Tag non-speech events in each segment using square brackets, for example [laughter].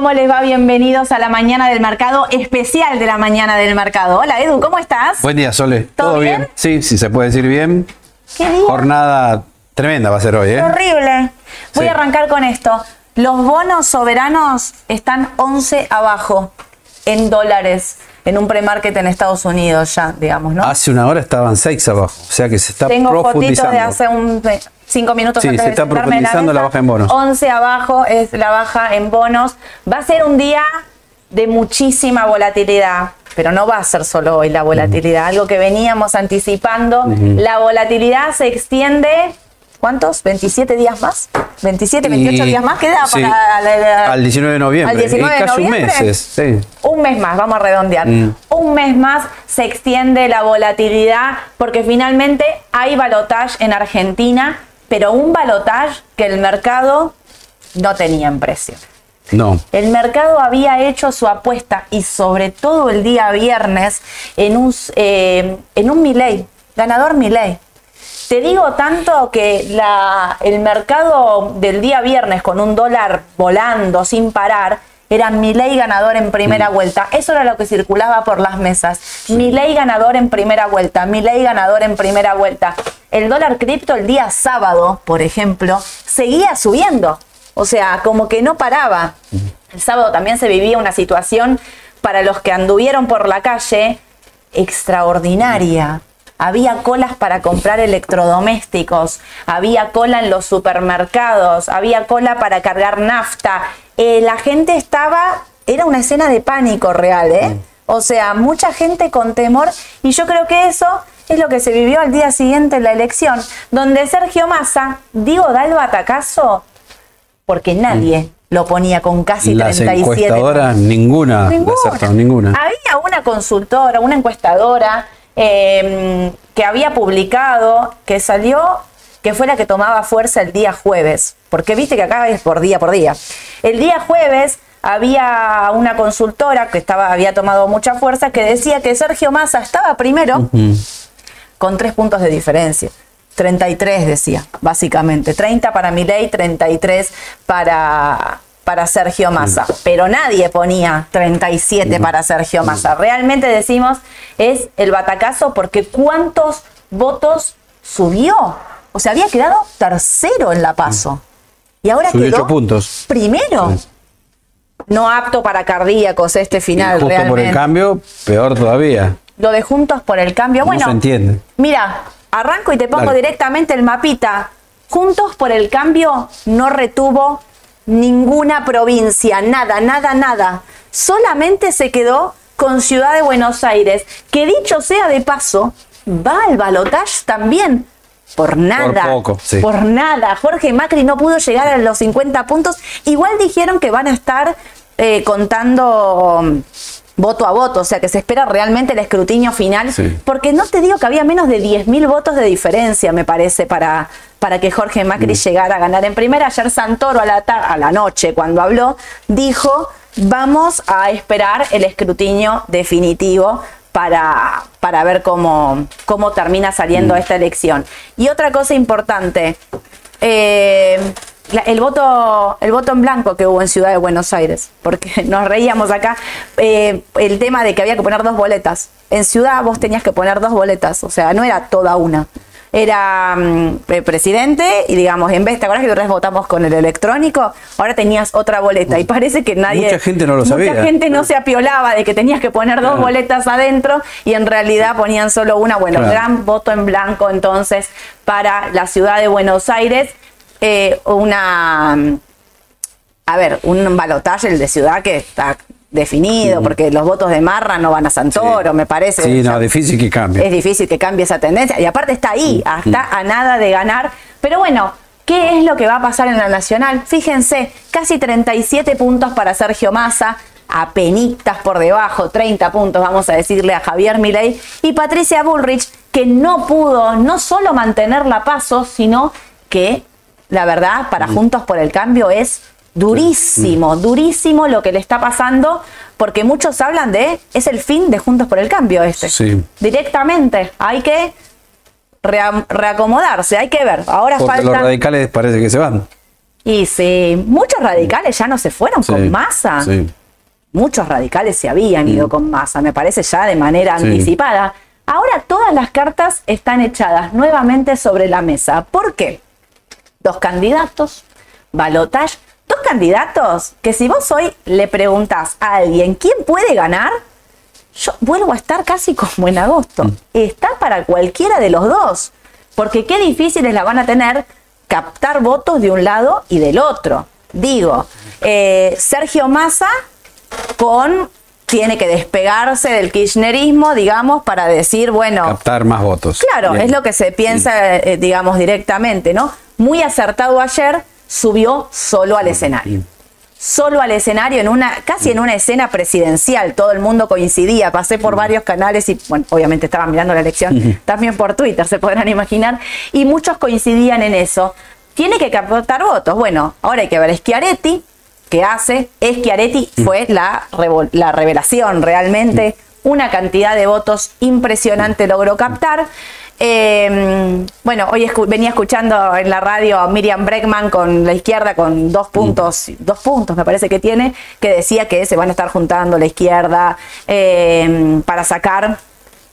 ¿cómo les va? Bienvenidos a la mañana del mercado, especial de la mañana del mercado. Hola Edu, ¿cómo estás? Buen día, Sole. ¿Todo bien? Sí, sí, se puede decir bien. ¿Qué día? Jornada tremenda va a ser hoy, ¿eh? Horrible. Voy Sí. a arrancar con esto. Los bonos soberanos están 11 abajo en dólares en un premarket en Estados Unidos ya, digamos, ¿no? Hace una hora estaban seis abajo, o sea que se está Tengo fotitos profundizando. de hace un cinco minutos Sí, antes se está profundizando la baja en bonos. 11 abajo es la baja en bonos. Va a ser un día de muchísima volatilidad, pero no va a ser solo hoy la volatilidad, algo que veníamos anticipando. La volatilidad se extiende, ¿cuántos? ¿27 días más? ¿27, 28 Y- días más? ¿Queda sí, para la- la- al 19 de noviembre. Al 19 de casi noviembre. un mes, es, sí. Un mes más, vamos a redondear. Mm. Un mes más se extiende la volatilidad porque finalmente hay balotage en Argentina, pero un balotage que el mercado no tenía en precio. No. El mercado había hecho su apuesta y sobre todo el día viernes en un, eh, en un Milei, ganador Milei. Te digo tanto que la, el mercado del día viernes con un dólar volando sin parar era Milei ganador en primera vuelta. Eso era lo que circulaba por las mesas. Milei ganador en primera vuelta, Milei ganador en primera vuelta. El dólar cripto el día sábado, por ejemplo, seguía subiendo. O sea, como que no paraba. El sábado también se vivía una situación para los que anduvieron por la calle extraordinaria. Había colas para comprar electrodomésticos, había cola en los supermercados, había cola para cargar nafta. Eh, la gente estaba, era una escena de pánico real, ¿eh? O sea, mucha gente con temor y yo creo que eso es lo que se vivió al día siguiente en la elección, donde Sergio Massa, digo, da el batacazo porque nadie lo ponía con casi Las 37 encuestadoras, ninguna, Ninguna. ninguna. Había una consultora, una encuestadora eh, que había publicado, que salió, que fue la que tomaba fuerza el día jueves, porque viste que acá es por día por día. El día jueves había una consultora que estaba, había tomado mucha fuerza que decía que Sergio Massa estaba primero con tres puntos de diferencia. 33 decía, básicamente. 30 para Milei, 33 para, para Sergio Massa. Pero nadie ponía 37 para Sergio Massa. Realmente decimos es el batacazo porque ¿cuántos votos subió? O sea, había quedado tercero en la paso. Y ahora Subió quedó puntos. primero. Sí. No apto para cardíacos este Y final, justo realmente. por el cambio, peor todavía. Lo de Juntos por el Cambio. No Bueno, se entiende. Mira, arranco y te pongo Dale. directamente el mapita. Juntos por el Cambio no retuvo ninguna provincia, nada, nada, nada. Solamente se quedó con Ciudad de Buenos Aires, que dicho sea de paso, va al balotaje también. Por nada. poco, sí. Por nada. Jorge Macri no pudo llegar a los 50 puntos. Igual dijeron que van a estar eh, contando voto a voto, o sea que se espera realmente el escrutinio final. Sí. Porque no te digo que había menos de 10.000 votos de diferencia, me parece, para, para que Jorge Macri llegara a ganar en primera. Ayer Santoro a la, a la noche, cuando habló, dijo, vamos a esperar el escrutinio definitivo para, para ver cómo, cómo termina saliendo esta elección. Y otra cosa importante, eh, la- el, voto, el voto en blanco que hubo en Ciudad de Buenos Aires, porque [laughs] nos reíamos acá, eh, el tema de que había que poner dos boletas. En Ciudad vos tenías que poner dos boletas, o sea, no era toda una. Era mm, el presidente y digamos, en vez, ¿te acuerdas que nosotros votamos con el electrónico? Ahora tenías otra boleta y parece que nadie... Mucha gente no lo mucha sabía. gente no se apiolaba de que tenías que poner dos Claro. boletas adentro y en realidad ponían solo una. Bueno, Claro. gran voto en blanco entonces para la ciudad de Buenos Aires. Eh, una, a ver, un balotaje el de ciudad que está definido, porque los votos de Marra no van a Santoro, Sí. me parece. Sí, no, difícil que cambie. es difícil que cambie esa tendencia. Y aparte está ahí, está a nada de ganar. Pero bueno, ¿qué es lo que va a pasar en la Nacional? Fíjense, casi 37 puntos para Sergio Massa, apenitas por debajo, 30 puntos, vamos a decirle a Javier Milei, y Patricia Bullrich, que no pudo no solo mantener la paso, sino que, la verdad, para Juntos por el Cambio es durísimo, durísimo lo que le está pasando, porque muchos hablan de, es el fin de Juntos por el Cambio este. Sí. Directamente, hay que rea- reacomodarse, hay que ver. Ahora Porque los radicales parece que se van. Y sí, muchos radicales ya no se fueron Sí, con masa. Sí. Muchos radicales se habían ido con masa, me parece ya de manera Sí. anticipada. Ahora todas las cartas están echadas nuevamente sobre la mesa. ¿Por qué? Dos candidatos, balotage, dos candidatos que si vos hoy le preguntás a alguien quién puede ganar, yo vuelvo a estar casi como en agosto. Está para cualquiera de los dos. Porque qué difíciles la van a tener captar votos de un lado y del otro. Digo, eh, Sergio Massa con tiene que despegarse del kirchnerismo, digamos, para decir, bueno, Captar más votos. Claro, Bien. es lo que se piensa, eh, digamos, directamente, ¿no? Muy acertado ayer, subió solo al escenario. Solo al escenario, en una, casi en una escena presidencial, todo el mundo coincidía, pasé por varios canales y, bueno, obviamente estaba mirando la elección, [laughs] también por Twitter, se podrán imaginar, y muchos coincidían en eso. Tiene que captar votos. Bueno, ahora hay que ver, Schiaretti, que hace, Schiaretti fue la, la revelación realmente, una cantidad de votos impresionante logró captar. Eh, bueno, hoy escu- venía escuchando en la radio a Miriam Breckman con la izquierda con dos puntos, dos puntos me parece que tiene, que decía que se van a estar juntando la izquierda eh, para sacar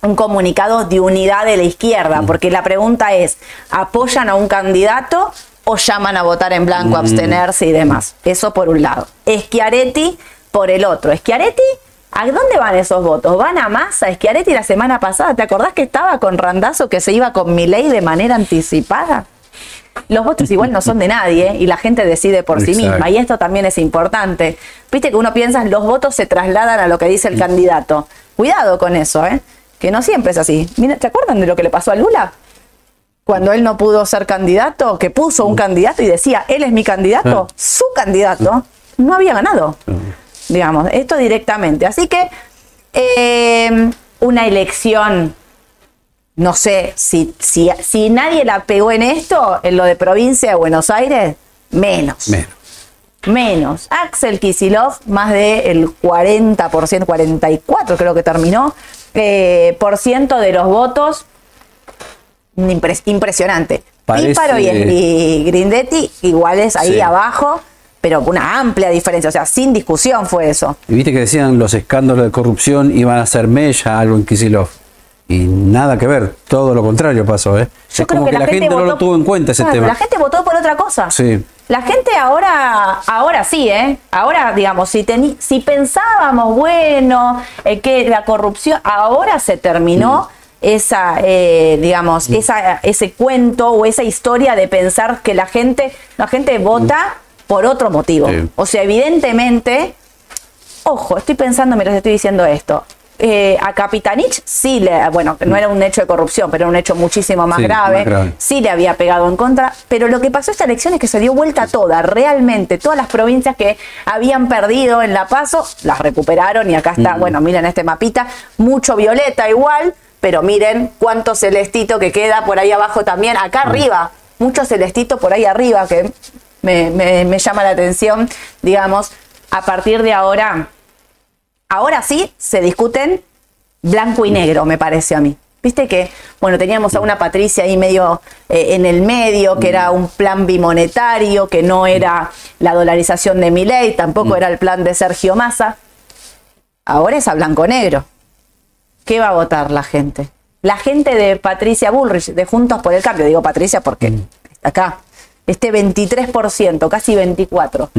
un comunicado de unidad de la izquierda, porque la pregunta es, ¿apoyan a un candidato o llaman a votar en blanco, a abstenerse y demás? Eso por un lado. Schiaretti por el otro. Schiaretti, ¿a dónde van esos votos? ¿Van a Massa? Schiaretti la semana pasada, ¿te acordás que estaba con Randazo que se iba con Milei de manera anticipada? Los votos igual no son de nadie y la gente decide por sí misma y esto también es importante. Viste que uno piensa los votos se trasladan a lo que dice el candidato. Cuidado con eso, ¿eh? Que no siempre es así. Mira, ¿te acuerdan de lo que le pasó a Lula? Cuando él no pudo ser candidato, que puso un candidato y decía, él es mi candidato, Ah. su candidato, no había ganado. Digamos, esto directamente. Así que eh, una elección no sé, si, si, si nadie la pegó en esto, en lo de provincia de Buenos Aires, menos. Menos. Menos. Axel Kisilov, más del 40%, 44 creo que terminó, eh, por ciento de los votos. Impres- impresionante. Parece- Píparo y, y Grindetti iguales ahí Sí. abajo, pero una amplia diferencia, o sea, sin discusión fue eso. Y viste que decían los escándalos de corrupción iban a ser mella algo en Kisilov. Y nada que ver, todo lo contrario pasó, ¿eh? Yo es creo como que, la gente, no lo tuvo en cuenta ese Claro, tema. La gente votó por otra cosa. Sí. La gente ahora, ahora sí, ¿eh? Ahora, digamos, si, teni- si pensábamos, bueno, eh, que la corrupción, ahora se terminó Mm. esa, eh, digamos, esa, ese cuento o esa historia de pensar que la gente, la gente vota por otro motivo. Sí. O sea, evidentemente, ojo, estoy pensando mientras estoy diciendo esto. eh, a Capitanich sí le, bueno, no era un hecho de corrupción, pero era un hecho muchísimo más Sí, grave. más grave. Sí le había pegado en contra, pero lo que pasó esta elección es que se dio vuelta toda, realmente. Todas las provincias que habían perdido en La Paso, las recuperaron y acá está, bueno, miren este mapita, mucho violeta igual, pero miren cuánto celestito que queda por ahí abajo también, acá arriba, mucho celestito por ahí arriba que me, me- me llama la atención, digamos, a partir de ahora, ahora sí se discuten blanco y negro, me parece a mí. Viste que, bueno, teníamos a una Patricia ahí medio eh, en el medio, que era un plan bimonetario, que no era la dolarización de mi ley, tampoco era el plan de Sergio Massa. Ahora es a blanco-negro. ¿Qué va a votar la gente? La gente de Patricia Bullrich, de Juntos por el Cambio, digo Patricia porque está acá, este 23%, casi 24%,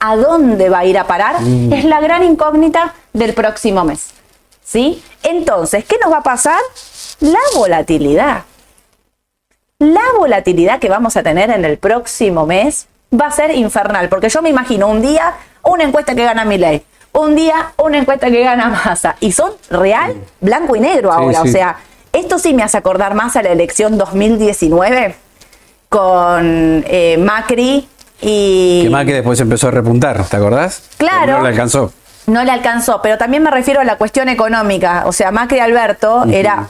¿a dónde va a ir a parar? Es la gran incógnita del próximo mes. ¿Sí? Entonces, ¿qué nos va a pasar? La volatilidad. La volatilidad que vamos a tener en el próximo mes va a ser infernal, porque yo me imagino un día una encuesta que gana Milei, un día una encuesta que gana Massa, y son real, blanco y negro Sí, ahora. sí. O sea, esto sí me hace acordar más a la elección 2019 con eh, Macri y... Que que después empezó a repuntar, ¿te acordás? Claro. Pero No le alcanzó. No le alcanzó, pero también me refiero a la cuestión económica. O sea, Macri y Alberto era,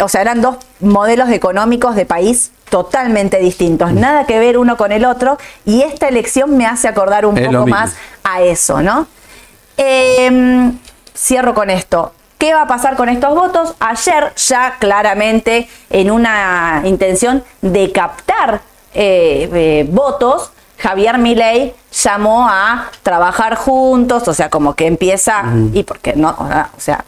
o sea, eran dos modelos económicos de país totalmente distintos, nada que ver uno con el otro, y esta elección me hace acordar un Es poco más a eso, ¿no? Eh, cierro con esto. ¿Qué va a pasar con estos votos? Ayer ya claramente en una intención de captar eh, eh, votos, Javier Milei llamó a trabajar juntos, o sea, como que empieza, y porque no, o sea,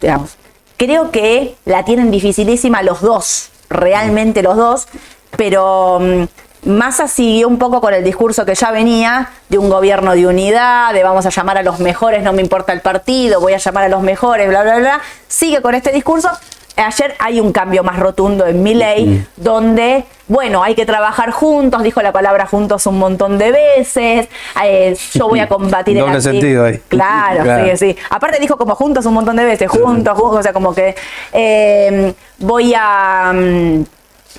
digamos, creo que la tienen dificilísima los dos, realmente los dos, pero mm, Massa siguió un poco con el discurso que ya venía de un gobierno de unidad, de vamos a llamar a los mejores, no me importa el partido, voy a llamar a los mejores, bla, bla, bla. Sigue con este discurso, ayer hay un cambio más rotundo en mi ley, donde, bueno, hay que trabajar juntos, dijo la palabra juntos un montón de veces, eh, yo voy a [laughs] combatir el Doble sentido ahí. Claro, Claro. sí, sí. Aparte dijo como juntos un montón de veces, juntos, juntos, o sea, como que eh, voy a... mm,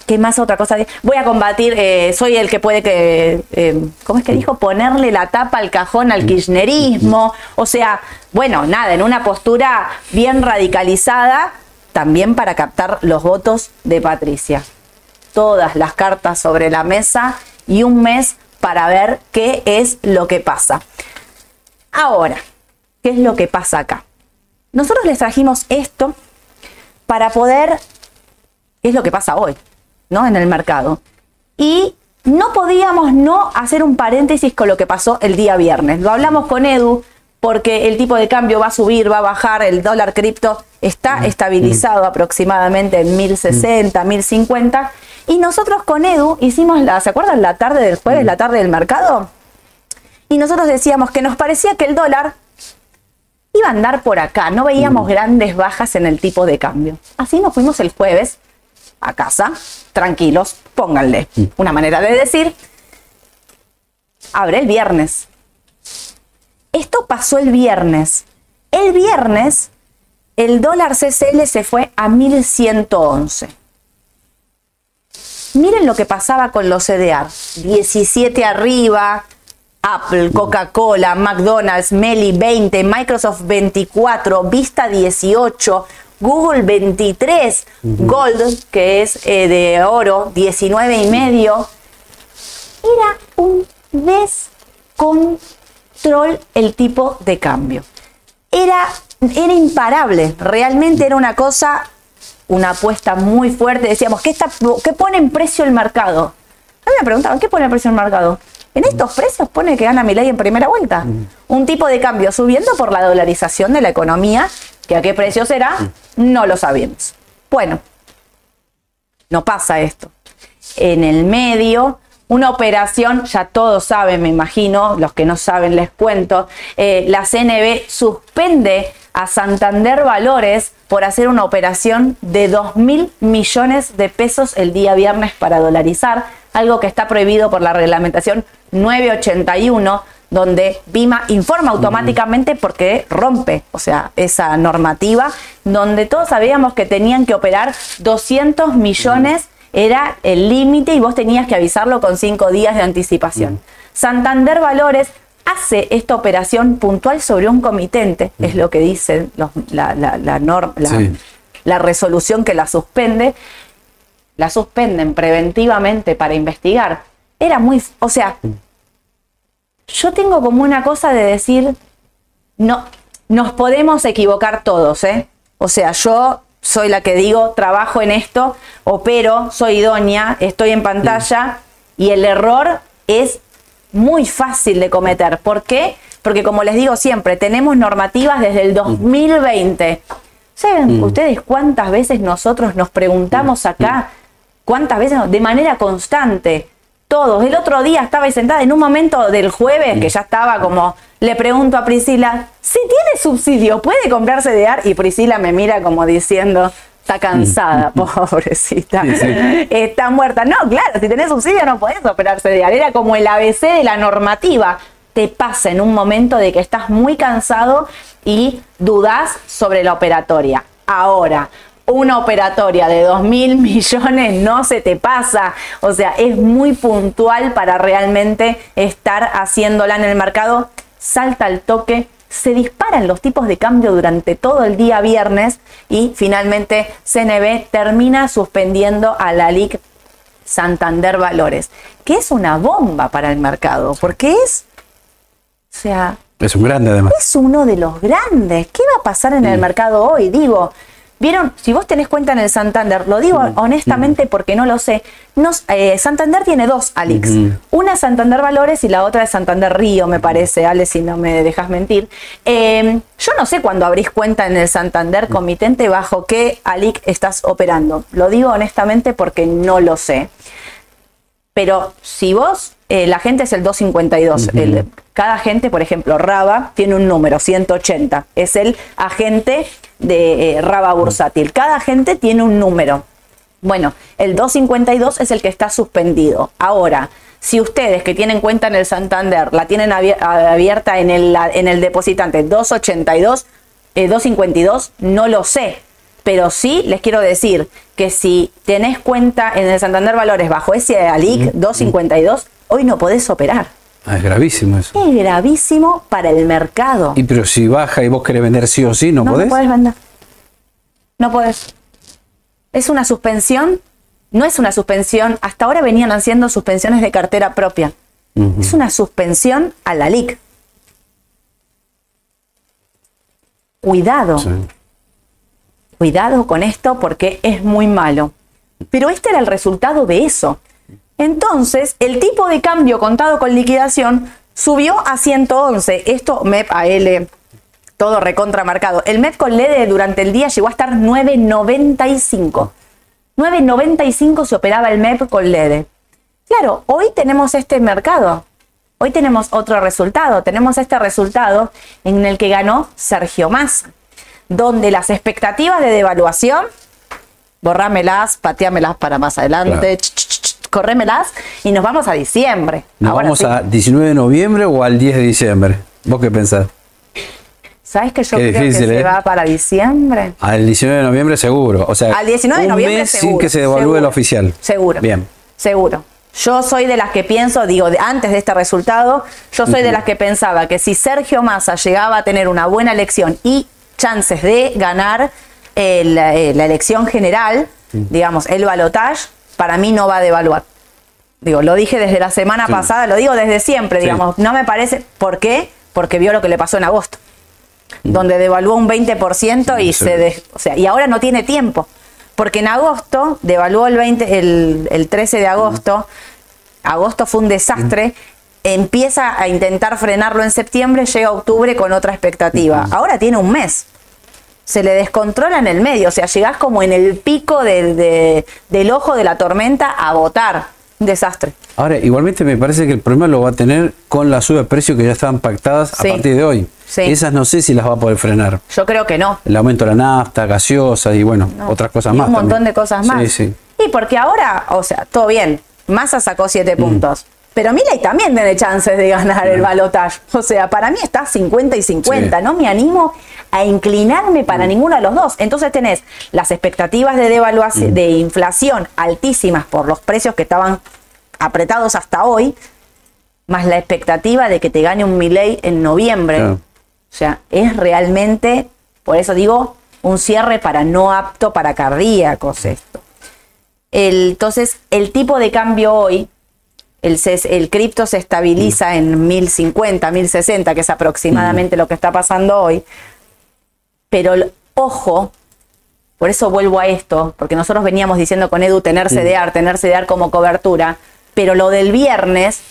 ¿Qué más otra cosa? Voy a combatir, eh, soy el que puede que, eh, ¿cómo es que dijo? Ponerle la tapa al cajón al kirchnerismo. O sea, bueno, nada, en una postura bien radicalizada, también para captar los votos de Patricia. Todas las cartas sobre la mesa y un mes para ver qué es lo que pasa. Ahora, ¿qué es lo que pasa acá? Nosotros les trajimos esto para poder, ¿qué es lo que pasa hoy? ¿No? En el mercado. Y no podíamos no hacer un paréntesis con lo que pasó el día viernes. Lo hablamos con Edu porque el tipo de cambio va a subir, va a bajar, el dólar cripto está estabilizado aproximadamente en 1060, 1050. Y nosotros con Edu hicimos la, ¿se acuerdan? La tarde del jueves, la tarde del mercado. Y nosotros decíamos que nos parecía que el dólar iba a andar por acá, no veíamos grandes bajas en el tipo de cambio. Así nos fuimos el jueves a casa, tranquilos, pónganle una manera de decir. Abre el viernes. Esto pasó el viernes. El viernes el dólar CCL se fue a 1111. Miren lo que pasaba con los CDR. 17 arriba, Apple, Coca-Cola, McDonald's, Meli 20, Microsoft 24, Vista 18, Google 23, Gold, que es eh, de oro, 19 y medio. Era un descontrol el tipo de cambio. Era, era imparable, realmente era una cosa, una apuesta muy fuerte. Decíamos, ¿qué, está, ¿qué pone en precio el mercado? A mí me preguntaban, ¿qué pone en precio el mercado? En estos precios pone que gana Milei en primera vuelta. Un tipo de cambio subiendo por la dolarización de la economía, que a qué precio será, no lo sabemos. Bueno, no pasa esto. En el medio, una operación, ya todos saben, me imagino, los que no saben les cuento, eh, la CNB suspende a Santander Valores por hacer una operación de 2 mil millones de pesos el día viernes para dolarizar, algo que está prohibido por la reglamentación 981 donde Bima informa automáticamente porque rompe, o sea, esa normativa, donde todos sabíamos que tenían que operar 200 millones, era el límite y vos tenías que avisarlo con cinco días de anticipación. Santander Valores hace esta operación puntual sobre un comitente, es lo que dice los- la, la- la norma, la- Sí. la resolución que la suspende, la suspenden preventivamente para investigar. Era muy, o sea, yo tengo como una cosa de decir, no, nos podemos equivocar todos, ¿eh? O sea, yo soy la que digo, trabajo en esto, opero, soy idónea, estoy en pantalla y el error es muy fácil de cometer. ¿Por qué? Porque como les digo siempre, tenemos normativas desde el 2020. ¿Saben ustedes cuántas veces nosotros nos preguntamos acá? ¿Cuántas veces? De manera constante. Todos. El otro día estaba sentada en un momento del jueves que ya estaba como, le pregunto a Priscila, si tiene subsidio, ¿puede comprarse de ar? Y Priscila me mira como diciendo, está cansada, [laughs] pobrecita. Sí, sí. Está muerta. No, claro, si tenés subsidio no podés operarse de ar. Era como el ABC de la normativa. Te pasa en un momento de que estás muy cansado y dudás sobre la operatoria. Ahora, una operatoria de 2 mil [laughs] millones no se te pasa. O sea, es muy puntual para realmente estar haciéndola en el mercado. Salta al toque, se disparan los tipos de cambio durante todo el día viernes y finalmente CNB termina suspendiendo a la LIC Santander Valores, que es una bomba para el mercado, porque es, o sea, Es un grande además. es uno de los grandes. ¿Qué va a pasar en el mercado hoy? Digo, Vieron, si vos tenés cuenta en el Santander, lo digo honestamente porque no lo sé, nos, eh, Santander tiene dos Alix. Ujú. Una es Santander Valores y la otra es Santander Río, me parece, Ale, si no me dejas mentir. Eh, yo no sé cuándo abrís cuenta en el Santander Comitente bajo qué Alic estás operando. Lo digo honestamente porque no lo sé. Pero si vos, eh, la gente es el 252. el- cada agente, por ejemplo, Raba tiene un número, 180. Es el agente de eh, Raba Bursátil. Cada agente tiene un número. Bueno, el 252 es el que está suspendido. Ahora, si ustedes que tienen cuenta en el Santander la tienen abier- abierta en el, en el depositante 282, eh, 252, no lo sé. Pero sí les quiero decir que si tenés cuenta en el Santander Valores bajo ese ALIC 252, hoy no podés operar. Ah, es gravísimo eso. Es gravísimo para el mercado. Y pero si baja y vos querés vender sí o sí, ¿no, no, podés? no podés vender. No podés. Es una suspensión, no es una suspensión, hasta ahora venían haciendo suspensiones de cartera propia. Es una suspensión a la LIC. Cuidado, Sí. cuidado con esto porque es muy malo. Pero este era el resultado de eso. Entonces, el tipo de cambio contado con liquidación subió a 111. Esto MEP a L, todo recontramarcado. El MEP con LED durante el día llegó a estar 9.95. 9.95 se operaba el MEP con LED. Claro, hoy tenemos este mercado. Hoy tenemos otro resultado. Tenemos este resultado en el que ganó Sergio Massa, donde las expectativas de devaluación, borrámelas, pateámelas para más adelante, Claro. Corrémelas y nos vamos a diciembre. ¿Nos Ahora vamos sí. a 19 de noviembre o al 10 de diciembre? ¿Vos qué pensás? ¿Sabes que yo Qué creo difícil, que se ¿eh? va para diciembre? Al 19 de noviembre seguro. O sea, Al 19 de un noviembre mes sin que se devalúe el oficial. Seguro. Bien. Seguro. Yo soy de las que pienso, digo, de- antes de este resultado, yo soy de las que pensaba que si Sergio Massa llegaba a tener una buena elección y chances de ganar el, eh, la elección general, digamos, el balotage, para mí no va a devaluar. Digo, lo dije desde la semana Sí. pasada, lo digo desde siempre, Sí. digamos, no me parece. ¿Por qué? Porque vio lo que le pasó en agosto, donde devaluó un 20% y Sí. se de- o sea, y ahora no tiene tiempo. Porque en agosto devaluó el 20, el, el 13 de agosto, agosto fue un desastre, empieza a intentar frenarlo en septiembre, llega octubre con otra expectativa. Ahora tiene un mes. Se le descontrola en el medio, o sea, llegás como en el pico del- de- del ojo de la tormenta a votar. Un desastre. Ahora, igualmente me parece que el problema lo va a tener con la suba de precios que ya estaban pactadas Sí. a partir de hoy. Sí. Esas no sé si las va a poder frenar. Yo creo que no. El aumento de la nafta, gaseosa y bueno, No. otras cosas Y más. Un montón también. de cosas más. Sí, sí. Y porque ahora, o sea, todo bien. Massa sacó siete Mm. puntos. Pero Milei también tiene chances de ganar el balotaje. O sea, para mí está 50 y 50. Sí. No me animo a inclinarme para ninguno de los dos. Entonces tenés las expectativas de devaluación, de inflación altísimas por los precios que estaban apretados hasta hoy, más la expectativa de que te gane un Milei en noviembre. Claro. O sea, es realmente, por eso digo, un cierre para no apto para cardíacos esto. El- entonces, el tipo de cambio hoy, el, ces- el cripto se estabiliza en 1050, 1060, que es aproximadamente lo que está pasando hoy. Pero el- ojo, por eso vuelvo a esto, porque nosotros veníamos diciendo con Edu tener CDR, tener CDR como cobertura, pero lo del viernes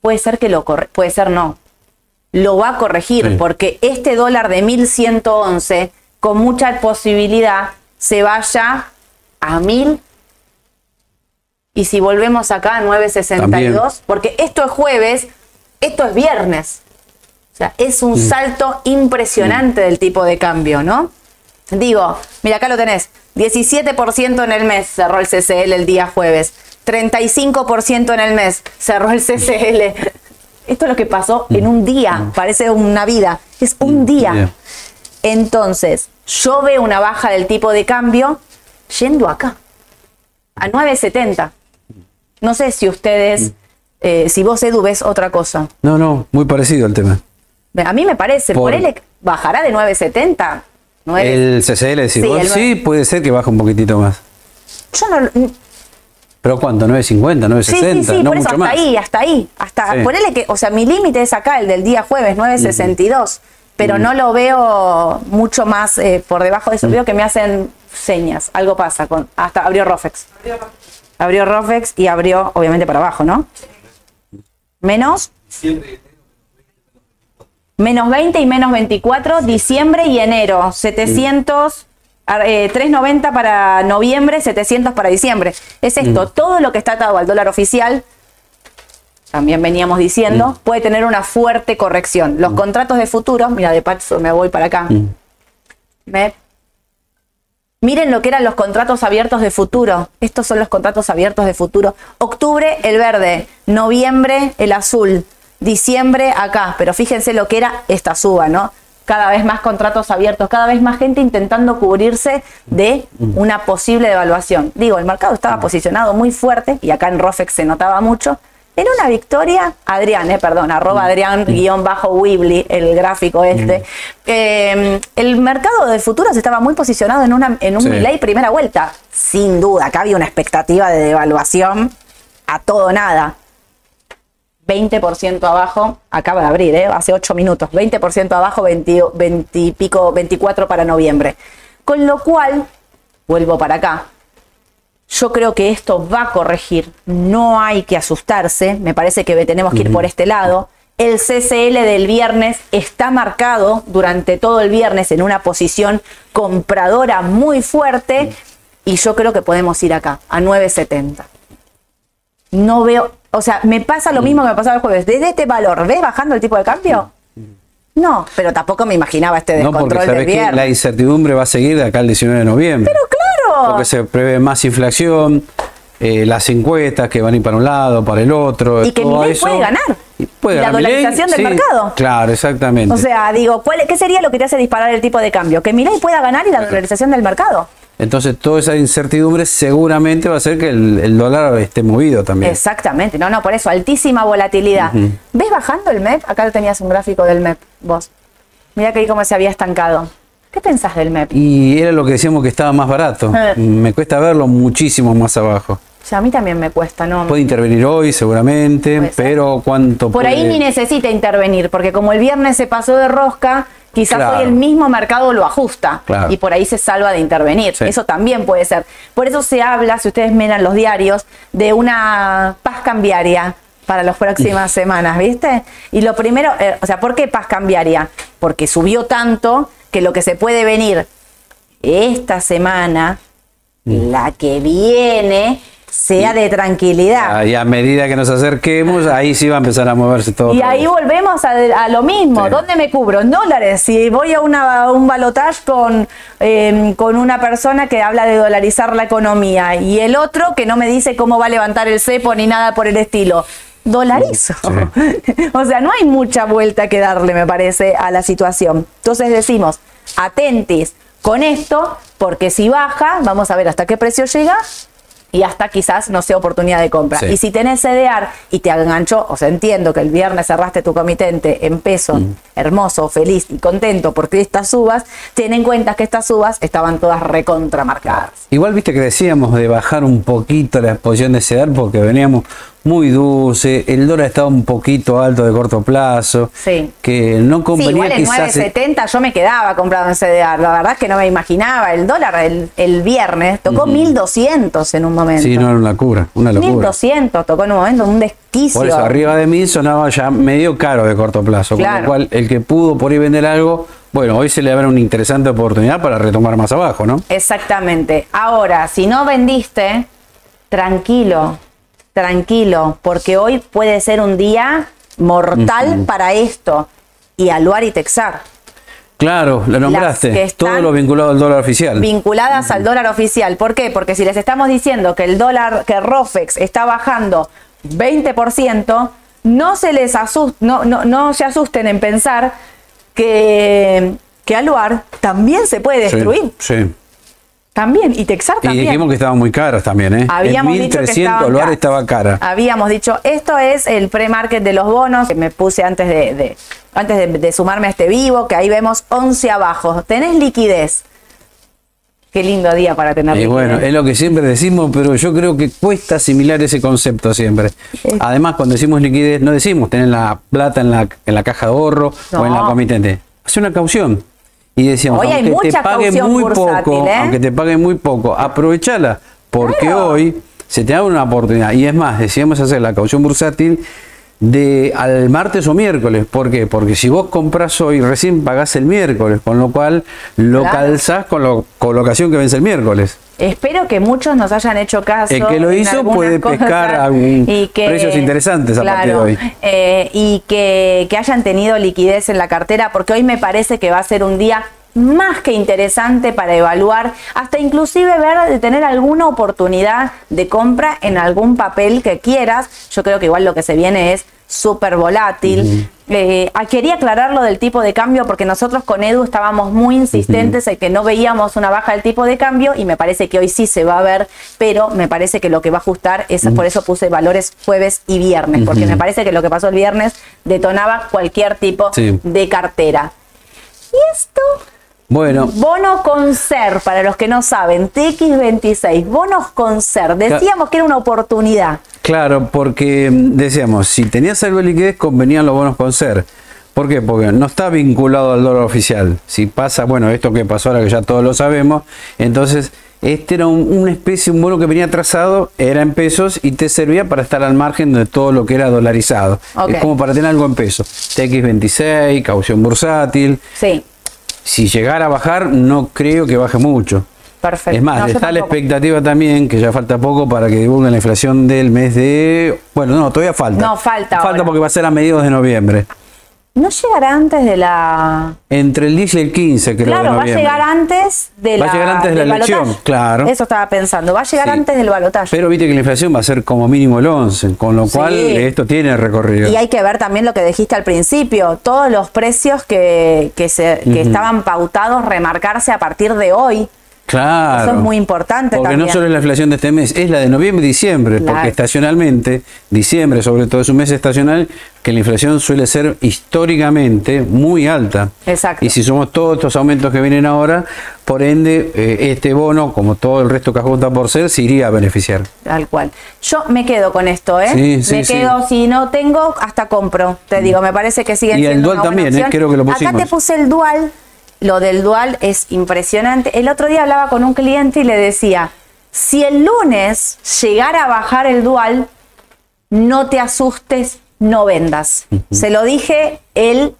puede ser que lo corre, puede ser no. Lo va a corregir Sí. porque este dólar de 1111 con mucha posibilidad se vaya a 1000 y si volvemos acá a 962, También. porque esto es jueves, esto es viernes. O sea, es un salto impresionante del tipo de cambio, ¿no? Digo, mira, acá lo tenés. 17% en el mes cerró el CCL el día jueves. 35% en el mes cerró el CCL. Esto es lo que pasó en un día. Parece una vida. Es un día. Bien. Entonces, yo veo una baja del tipo de cambio yendo acá. A 9.70. No sé si ustedes, eh, si vos, Edu, ves otra cosa. No, no, muy parecido el tema. A mí me parece, Por- por él bajará de 9.70. Nueve- El CCL, decís Sí, vos, el sí, puede ser que baje un poquito más. Yo no, ¿Pero cuánto? ¿9.50? Sí, ¿9.60? sí, sí, no por eso mucho hasta más. ahí, hasta ahí. Hasta, Sí. ponele que, o sea, mi límite es acá, el del día jueves, 9.62. pero no lo veo mucho más eh, por debajo de eso. Veo que me hacen señas, algo pasa. con Hasta abrió Rofex. Abrió Rofex y abrió, obviamente, para abajo, ¿no? Menos. Menos 20 y menos 24, diciembre y enero. 700, eh, 390 para noviembre, 700 para diciembre. Es esto, todo lo que está atado al dólar oficial, también veníamos diciendo, puede tener una fuerte corrección. Los contratos de futuro, mira, de paso me voy para acá. Me- Miren lo que eran los contratos abiertos de futuro. Estos son los contratos abiertos de futuro. Octubre, el verde. Noviembre, el azul. Diciembre, acá. Pero fíjense lo que era esta suba, ¿no? Cada vez más contratos abiertos, cada vez más gente intentando cubrirse de una posible devaluación. Digo, el mercado estaba posicionado muy fuerte, y acá en Rofex se notaba mucho. En una victoria, Adrián, eh, perdón, arroba Adrián guion bajo Weebly, el gráfico este. eh, el mercado de futuros estaba muy posicionado en, una, en un Sí. Milei primera vuelta. Sin duda, acá había una expectativa de devaluación a todo nada. 20% abajo, acaba de abrir, ¿eh? hace 8 minutos, 20% abajo, 20, 20 y pico, 24 para noviembre. Con lo cual, vuelvo para acá, yo creo que esto va a corregir, no hay que asustarse, me parece que tenemos que ir por este lado. El CCL del viernes está marcado durante todo el viernes en una posición compradora muy fuerte y yo creo que podemos ir acá, a 9.70 no veo, o sea, me pasa lo mismo que me pasaba el jueves. Desde este valor, ¿ves bajando el tipo de cambio? No, pero tampoco me imaginaba este No, porque descontrol del sabes que la incertidumbre va a seguir de acá al 19 de noviembre. Pero claro, Porque se prevé más inflación, eh, las encuestas que van a ir para un lado, para el otro. Y que todo Milei puede ganar. Y puede Y la ganar dolarización del sí, mercado. Claro, exactamente. o sea, digo, ¿cuál, ¿qué sería lo que te hace disparar el tipo de cambio? Que Milei pueda ganar y la dolarización del mercado. Entonces, toda esa incertidumbre seguramente va a hacer que el, el dólar esté movido también. Exactamente, no, no, por eso, altísima volatilidad. ¿Ves bajando el MEP? Acá tenías un gráfico del MEP, vos. Mira que ahí cómo se había estancado. ¿Qué pensás del MEP? Y era lo que decíamos que estaba más barato. Eh. Me cuesta verlo muchísimo más abajo. O sea, a mí también me cuesta, ¿no? Puede intervenir hoy seguramente, pero cuánto Por ahí ni necesita intervenir, porque como el viernes se pasó de rosca, quizás Claro. hoy el mismo mercado lo ajusta Claro. y por ahí se salva de intervenir. Sí. Eso también puede ser. Por eso se habla, si ustedes miran los diarios, de una paz cambiaria para las próximas semanas, ¿viste? Y lo primero, eh, o sea, ¿por qué paz cambiaria? Porque subió tanto que lo que se puede venir esta semana, Mm. la que viene, sea de tranquilidad. Y a medida que nos acerquemos, ahí sí va a empezar a moverse todo. Y ahí vez. volvemos a, a lo mismo. Sí. ¿Dónde me cubro? En dólares. Si voy a, una, a un balotage con, eh, con una persona que habla de dolarizar la economía y el otro que no me dice cómo va a levantar el cepo ni nada por el estilo. Dolarizo. [laughs] o sea, no hay mucha vuelta que darle, me parece, a la situación. Entonces decimos, atentis con esto, porque si baja, vamos a ver hasta qué precio llega y hasta quizás no sea oportunidad de compra. Sí. Y si tenés CDR y te enganchó, o sea, entiendo que el viernes cerraste tu comitente en peso, Mm. hermoso, feliz y contento porque estas subas, ten en cuenta que estas subas estaban todas recontramarcadas. Igual viste que decíamos de bajar un poquito la exposición de CEDAR porque veníamos muy dulce, el dólar estaba un poquito alto de corto plazo, Sí. que no Sí, convenía igual en quizás... 9.70 yo me quedaba comprado en CDR. La verdad es que no me imaginaba. El dólar el, el viernes tocó 1.200 en un momento. Sí, no era una locura, una locura. 1.200 tocó en un momento, un desquicio. Por eso, arriba de mí sonaba ya medio caro de corto plazo. Con lo cual, el que pudo por ahí vender algo, bueno, hoy se le abre una interesante oportunidad para retomar más abajo, ¿no? Exactamente. Ahora, si no vendiste, tranquilo, tranquilo, porque hoy puede ser un día mortal para esto. Y Aluar y Texar, Claro, lo nombraste. que están Todo lo vinculado al dólar oficial. vinculadas al dólar oficial. ¿Por qué? Porque si les estamos diciendo que el dólar, que Rofex está bajando 20%, no se les asust, no, no, no se asusten en pensar que, que Aluar también se puede Sí, destruir. Sí. También. Y Texar Y también. dijimos que estaban muy caras también, ¿eh? Habíamos en dicho que 1300 estaban dólares estaba cara. Habíamos dicho, esto es el pre-market de los bonos que me puse antes de, de- antes de, de sumarme a este vivo, que ahí vemos 11 abajo. ¿Tenés liquidez? Qué lindo día para tener Y liquidez. bueno, es lo que siempre decimos, pero yo creo que cuesta asimilar ese concepto siempre. Además, cuando decimos liquidez, no decimos tener la plata en la, en la caja de ahorro o en la comitente. hace una caución. Y decíamos, Hoy hay aunque te caución muy bursátil, poco, ¿eh? aunque te paguen muy poco, aprovechala, porque Claro. hoy se te da una oportunidad. Y es más, decíamos hacer la caución bursátil de al martes o miércoles. ¿Por qué? Porque si vos compras hoy, recién pagás el miércoles, con lo cual lo Claro. calzás con la colocación que vence el miércoles. Espero que muchos nos hayan hecho caso. El que lo hizo puede pescar [laughs] algún precios interesantes a partir de hoy. eh, y que, que hayan tenido liquidez en la cartera, porque hoy me parece que va a ser un día más que interesante para evaluar, hasta inclusive ver de tener alguna oportunidad de compra en algún papel que quieras. Yo creo que igual lo que se viene es súper volátil. Eh, quería aclarar lo del tipo de cambio porque nosotros con Edu estábamos muy insistentes en que no veíamos una baja del tipo de cambio y me parece que hoy sí se va a ver, pero me parece que lo que va a ajustar es por eso puse valores jueves y viernes, porque me parece que lo que pasó el viernes detonaba cualquier tipo Sí. de cartera. Y esto, Bueno, bono con ser, para los que no saben, TX26, bonos con ser, decíamos que era una oportunidad. Claro, porque decíamos, si tenías algo de liquidez, convenían los bonos con ser. ¿Por qué? Porque no está vinculado al dólar oficial. Si pasa, bueno, esto que pasó ahora que ya todos lo sabemos, entonces este era un- una especie, un bono que venía trazado, era en pesos y te servía para estar al margen de todo lo que era dolarizado. Es como para tener algo en pesos. TX26, caución bursátil. Sí, Si llegara a bajar, no creo que baje mucho. perfecto. Es más, No, está la expectativa también, que ya falta poco para que divulguen la inflación del mes de... Bueno, no, todavía falta. No, falta Falta ahora. porque va a ser a mediados de noviembre. ¿No llegará antes de la Entre el 10 y el 15, creo, de Claro, va a llegar antes de Va a la, llegar antes de la elección, balotaje. claro. Eso estaba pensando, va a llegar Sí. antes del balotaje. Pero viste que la inflación va a ser como mínimo el 11, con lo Sí. cual esto tiene recorrido. Y hay que ver también lo que dijiste al principio, todos los precios que, que, se, que estaban pautados remarcarse a partir de hoy. Claro. Eso es muy importante Porque también. no solo es la inflación de este mes, es la de noviembre y diciembre, Claro. porque estacionalmente, diciembre sobre todo es un mes estacional, que la inflación suele ser históricamente muy alta. Exacto. Y si somos todos estos aumentos que vienen ahora, por ende, eh, este bono, como todo el resto que junta por ser, se iría a beneficiar. Tal cual. Yo me quedo con esto, ¿eh? Sí, sí, me sí. quedo, si no tengo, hasta compro. Te digo, me parece que sigue Y el siendo dual una buena también, ¿eh? Creo que lo Acá pusimos. te puse el dual. Lo del dual es impresionante. El otro día hablaba con un cliente y le decía, si el lunes llegara a bajar el dual, no te asustes, no vendas. Se lo dije el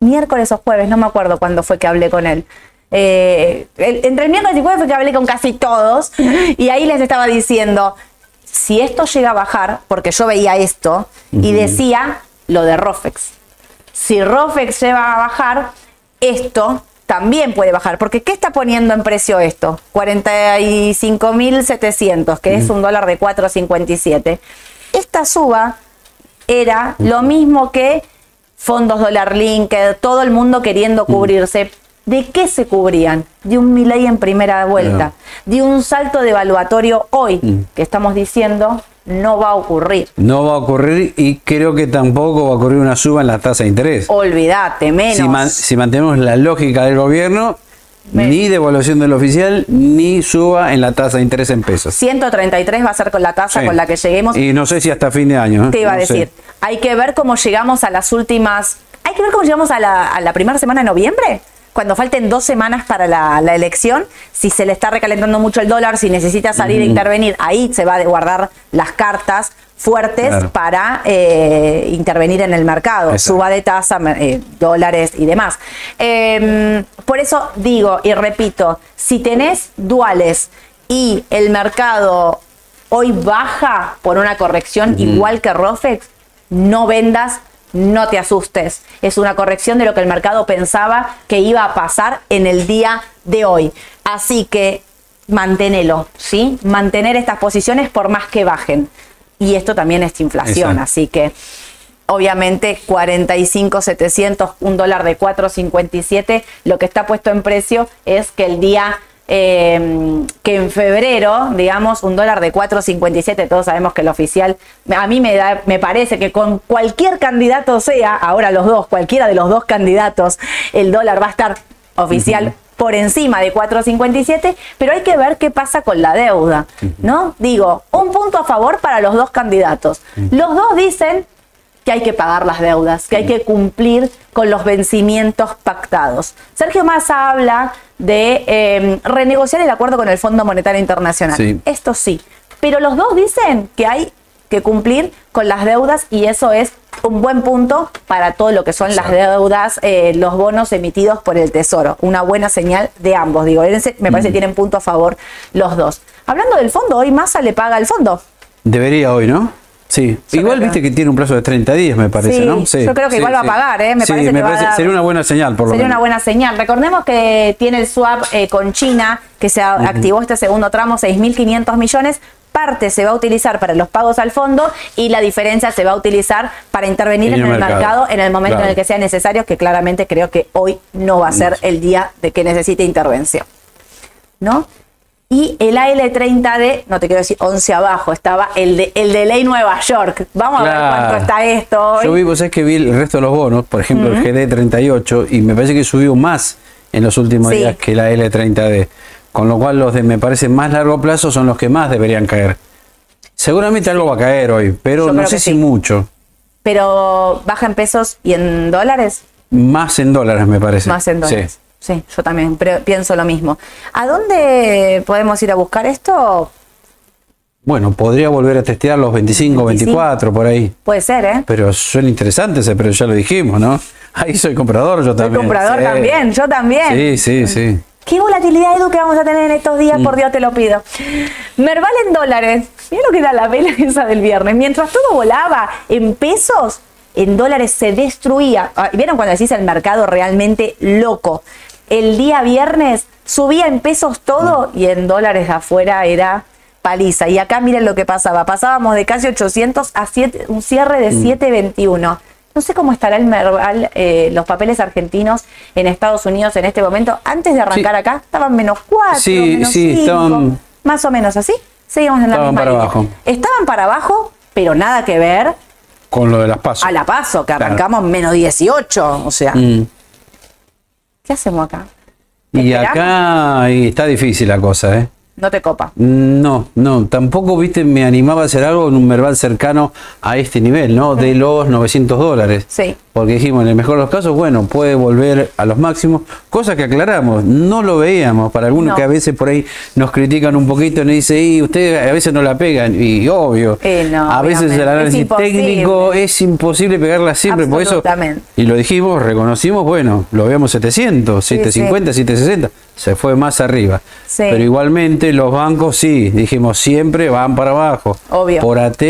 miércoles o jueves, no me acuerdo cuándo fue que hablé con él. Eh, el- entre el miércoles y jueves fue que hablé con casi todos y ahí les estaba diciendo, si esto llega a bajar, porque yo veía esto y decía lo de Rofex. Si Rofex lleva a bajar, esto también puede bajar. Porque ¿qué está poniendo en precio esto? 45.700, que es un dólar de 4.57. Esta suba era lo mismo que fondos dólar linked, todo el mundo queriendo cubrirse. ¿De qué se cubrían? De un Milei en primera vuelta, de un salto devaluatorio hoy, que estamos diciendo no va a ocurrir. No va a ocurrir y creo que tampoco va a ocurrir una suba en la tasa de interés. Olvídate, menos. Si, man- si mantenemos la lógica del gobierno, ni devaluación del oficial, ni suba en la tasa de interés en pesos. 133 va a ser con la tasa Sí. con la que lleguemos. Y no sé si hasta fin de año. ¿eh? Te iba a No sé. decir, hay que ver cómo llegamos a las últimas. Hay que ver cómo llegamos a la, a la primera semana de noviembre. Cuando falten dos semanas para la, la elección, si se le está recalentando mucho el dólar, si necesita salir e intervenir, ahí se va a guardar las cartas fuertes Claro. para eh, intervenir en el mercado, Exacto. suba de tasa, eh, dólares y demás. Eh, por eso digo y repito, si tenés duales y el mercado hoy baja por una corrección igual que Rofex, no vendas, no te asustes. Es una corrección de lo que el mercado pensaba que iba a pasar en el día de hoy. Así que manténelo, ¿sí? Mantener estas posiciones por más que bajen. Y esto también es inflación, Exacto. así que obviamente 45.700, un dólar de 4.57, lo que está puesto en precio es que el día eh, que en febrero, digamos, un dólar de 4.57, todos sabemos que el oficial, a mí me, da, me parece que con cualquier candidato sea, ahora los dos, cualquiera de los dos candidatos, el dólar va a estar oficial por encima de 4.57, pero hay que ver qué pasa con la deuda, ¿no? Digo, un punto a favor para los dos candidatos. Los dos dicen que hay que pagar las deudas, que hay que cumplir con los vencimientos pactados. Sergio Massa habla de eh, renegociar el acuerdo con el Fondo Monetario Internacional. Sí. Esto sí, pero los dos dicen que hay que cumplir con las deudas y eso es un buen punto para todo lo que son las deudas, eh, los bonos emitidos por el Tesoro. Una buena señal de ambos. Digo, me parece que tienen punto a favor los dos. Hablando del fondo, hoy Massa le paga al fondo. Debería hoy, ¿no? Sí. Yo igual que- viste que tiene un plazo de 30 días, me parece, Sí, ¿no? yo creo que igual va a pagar, ¿eh? Me Sí, parece que me va a parece- dar- sería una buena señal, por lo Sería menos. una buena señal. Recordemos que tiene el swap eh, con China, que se a- activó este segundo tramo, 6.500 millones. Parte se va a utilizar para los pagos al fondo y la diferencia se va a utilizar para intervenir en, el mercado. en el momento Claro. en el que sea necesario, que claramente creo que hoy no va a ser el día de que necesite intervención. ¿No? Y el AL30D, no te quiero decir 11 abajo, estaba el de, el de ley Nueva York. Vamos a ver cuánto está esto hoy. Yo vi, vos sabés que vi el resto de los bonos, por ejemplo el GD38, y me parece que subió más en los últimos Sí. días que la L30D. Con lo cual los de, me parece, más largo plazo son los que más deberían caer. Seguramente algo va a caer hoy, pero Yo no sé si sí. mucho. Pero baja en pesos y en dólares. Más en dólares, me parece. Más en dólares. Sí, yo también pienso lo mismo. ¿A dónde podemos ir a buscar esto? Bueno, podría volver a testear los 25, 25. 24 por ahí. Puede ser, ¿eh? Pero suena interesante ese, pero ya lo dijimos, ¿no? [laughs] Ahí soy comprador, yo Soy también. comprador Sí. también, yo también. Sí, sí, sí. ¿Qué volatilidad, Edu, que vamos a tener en estos días? Mm. Por Dios te lo pido. Merval en dólares. Mira lo que era la vela [laughs] esa del viernes. Mientras todo volaba en pesos, en dólares se destruía. ¿Vieron cuando decís el mercado realmente loco? El día viernes subía en pesos todo y en dólares de afuera era paliza. Y acá miren lo que pasaba. Pasábamos de casi 800 a un cierre de 721. No sé cómo estará el Merval, eh, los papeles argentinos en Estados Unidos en este momento. Antes de arrancar Sí. acá, estaban menos 4, Sí, menos sí, 5, estaban- más o menos así. Seguimos en la Estaban misma para línea. abajo. Estaban para abajo, pero nada que ver Con lo de las pasos. a la paso, que Claro. arrancamos menos 18. O sea, Mm. ¿Qué hacemos acá? Y acá y está difícil la cosa, ¿eh? No te copa. No, no, tampoco, viste, me animaba a hacer algo en un Merval cercano a este nivel, ¿no? De los 900 dólares. Sí. Porque dijimos, en el mejor de los casos, bueno, puede volver a los máximos, cosa que aclaramos, no lo veíamos, para algunos No. que a veces por ahí nos critican un poquito, nos dice, y ustedes a veces no la pegan, y obvio, Eh, no, a veces obviamente, el análisis técnico es imposible pegarla siempre, por eso, y lo dijimos, reconocimos, bueno, lo veíamos 700, Sí, 750, 760, se fue más arriba. Sí. Pero igualmente los bancos sí, dijimos, siempre van para abajo. Obvio. Por AT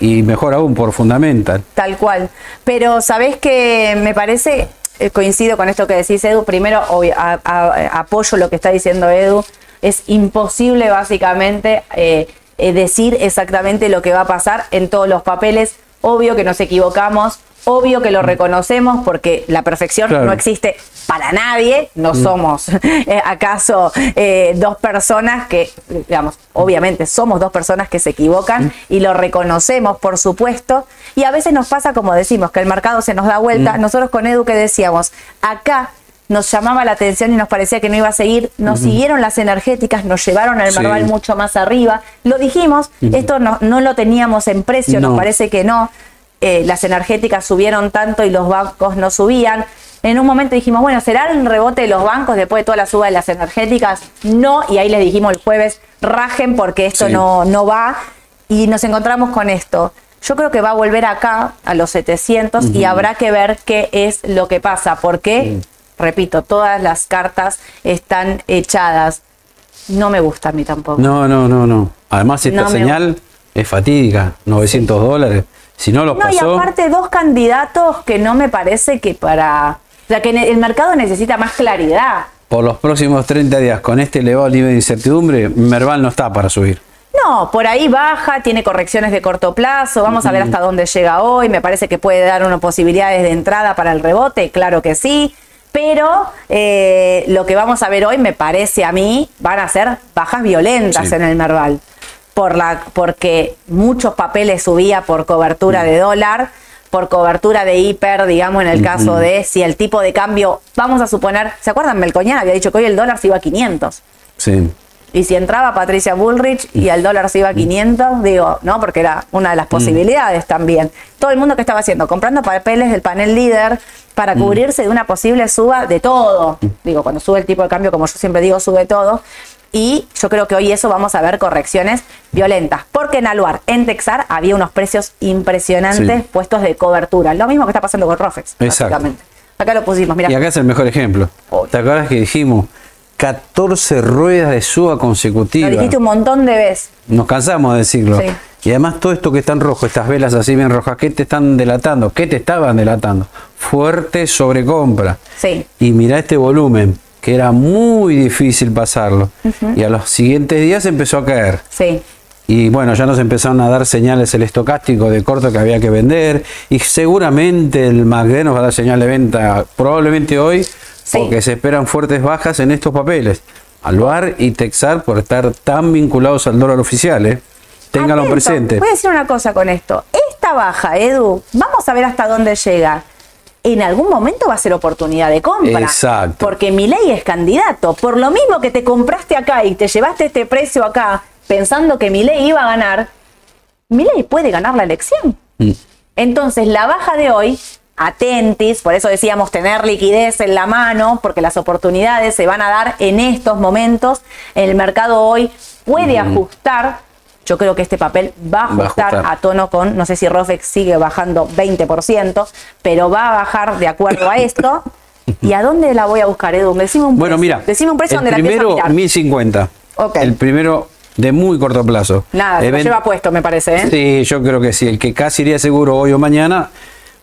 y mejor aún por Fundamental. Tal cual. Pero sabés que me parece, eh, coincido con esto que decís, Edu. Primero, obvio, a- a- apoyo lo que está diciendo Edu. Es imposible, básicamente, eh, eh, decir exactamente lo que va a pasar en todos los papeles. Obvio que nos equivocamos. Obvio que lo reconocemos porque la perfección Claro. no existe para nadie. No somos [laughs] eh, acaso eh, dos personas que, digamos, obviamente somos dos personas que se equivocan y lo reconocemos, por supuesto. Y a veces nos pasa, como decimos, que el mercado se nos da vuelta. Nosotros con Edu que decíamos, acá nos llamaba la atención y nos parecía que no iba a seguir. Nos siguieron las energéticas, nos llevaron al Sí. Merval mucho más arriba. Lo dijimos, esto no, no lo teníamos en precio, nos No. parece que no. Eh, las energéticas subieron tanto y los bancos no subían. En un momento dijimos, bueno, ¿será el rebote de los bancos después de toda la suba de las energéticas? No, y ahí les dijimos el jueves, rajen porque esto Sí. no, no va. Y nos encontramos con esto. Yo creo que va a volver acá a los 700 y habrá que ver qué es lo que pasa, porque, repito, todas las cartas están echadas. No me gusta a mí tampoco. No, no, no, no. Además, esta No señal es fatídica, 900 dólares. Si no los No, y aparte dos candidatos que no me parece que para... O sea, que el mercado necesita más claridad. por los próximos 30 días, con este elevado nivel de incertidumbre, Merval no está para subir. No, por ahí baja, tiene correcciones de corto plazo, vamos a ver hasta dónde llega hoy, me parece que puede dar unas posibilidades de entrada para el rebote, claro que sí, pero eh, lo que vamos a ver hoy me parece a mí van a ser bajas violentas Sí. en el Merval, por la, porque muchos papeles subía por cobertura de dólar, por cobertura de hiper, digamos, en el caso de si el tipo de cambio, vamos a suponer, ¿se acuerdan? Melcoñán había dicho que hoy el dólar se iba a 500. Sí. Y si entraba Patricia Bullrich y el dólar se iba a 500, digo, ¿no? Porque era una de las posibilidades también. Todo el mundo que estaba haciendo, comprando papeles del panel líder para cubrirse de una posible suba de todo. Digo, cuando sube el tipo de cambio, como yo siempre digo, sube todo. Y yo creo que hoy eso vamos a ver correcciones violentas. Porque en Aluar, en Texar, había unos precios impresionantes Sí. puestos de cobertura. Lo mismo que está pasando con Rofex, Exacto. básicamente. Acá lo pusimos, mira. Y acá es el mejor ejemplo. Obvio. ¿Te acuerdas que dijimos 14 ruedas de suba Lo consecutiva? dijiste un montón de veces. Nos cansamos de decirlo. Sí. Y además todo esto que está en rojo, estas velas así bien rojas, ¿qué te están delatando? ¿Qué te estaban delatando? Fuerte sobrecompra. Sí. Y mira este volumen, que era muy difícil pasarlo. Y a los siguientes días empezó a caer. Sí. Y bueno, ya nos empezaron a dar señales el estocástico de corto que había que vender. Y seguramente el MACD nos va a dar señal de venta probablemente hoy, Sí. porque se esperan fuertes bajas en estos papeles. Alvar y Texar por estar tan vinculados al dólar oficial. ¿eh? Ténganlo Atento. presente. Voy a decir una cosa con esto. Esta baja, Edu, vamos a ver hasta dónde llega. En algún momento va a ser oportunidad de compra. Exacto. Porque mi ley es candidato. Por lo mismo que te compraste acá y te llevaste este precio acá pensando que mi ley iba a ganar, mi ley puede ganar la elección. Mm. Entonces, la baja de hoy, atentis, por eso decíamos tener liquidez en la mano, porque las oportunidades se van a dar en estos momentos. El mercado hoy puede ajustar. Yo creo que este papel va a Va a ajustar, ajustar. a tono con, no sé si Rofex sigue bajando 20%, pero va a bajar de acuerdo a esto. [laughs] ¿Y a dónde la voy a buscar, Edu? Decime un Bueno, precio. mira, Decime un precio el donde la empiezo a primero mirar. 1050. Ok. El primero de muy corto plazo. Nada, se lo lleva puesto, me parece, ¿eh? Sí, yo creo que sí. El que casi iría seguro hoy o mañana,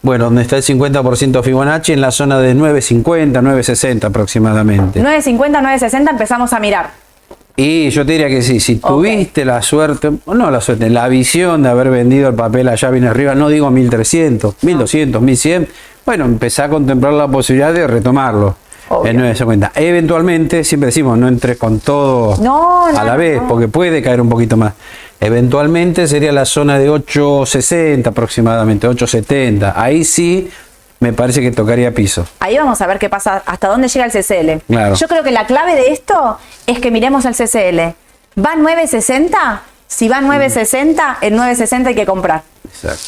bueno, donde está el 50% Fibonacci, en la zona de 950, 960 aproximadamente. 9.50, 9.60 empezamos a mirar. Y yo te diría que sí, si tuviste la suerte, no la suerte, la visión de haber vendido el papel allá bien arriba, no digo 1300, 1200, 1100, bueno, empezá a contemplar la posibilidad de retomarlo. Obvio. En 950. Eventualmente, siempre decimos, no entres con todo No, no, a la vez, no. porque puede caer un poquito más. Eventualmente sería la zona de 860 aproximadamente, 870. Ahí sí me parece que tocaría piso. Ahí vamos a ver qué pasa, hasta dónde llega el CCL. Claro. Yo creo que la clave de esto es que miremos el CCL. ¿Va 9.60? Si va 9.60, en 9.60 hay que comprar. Exacto.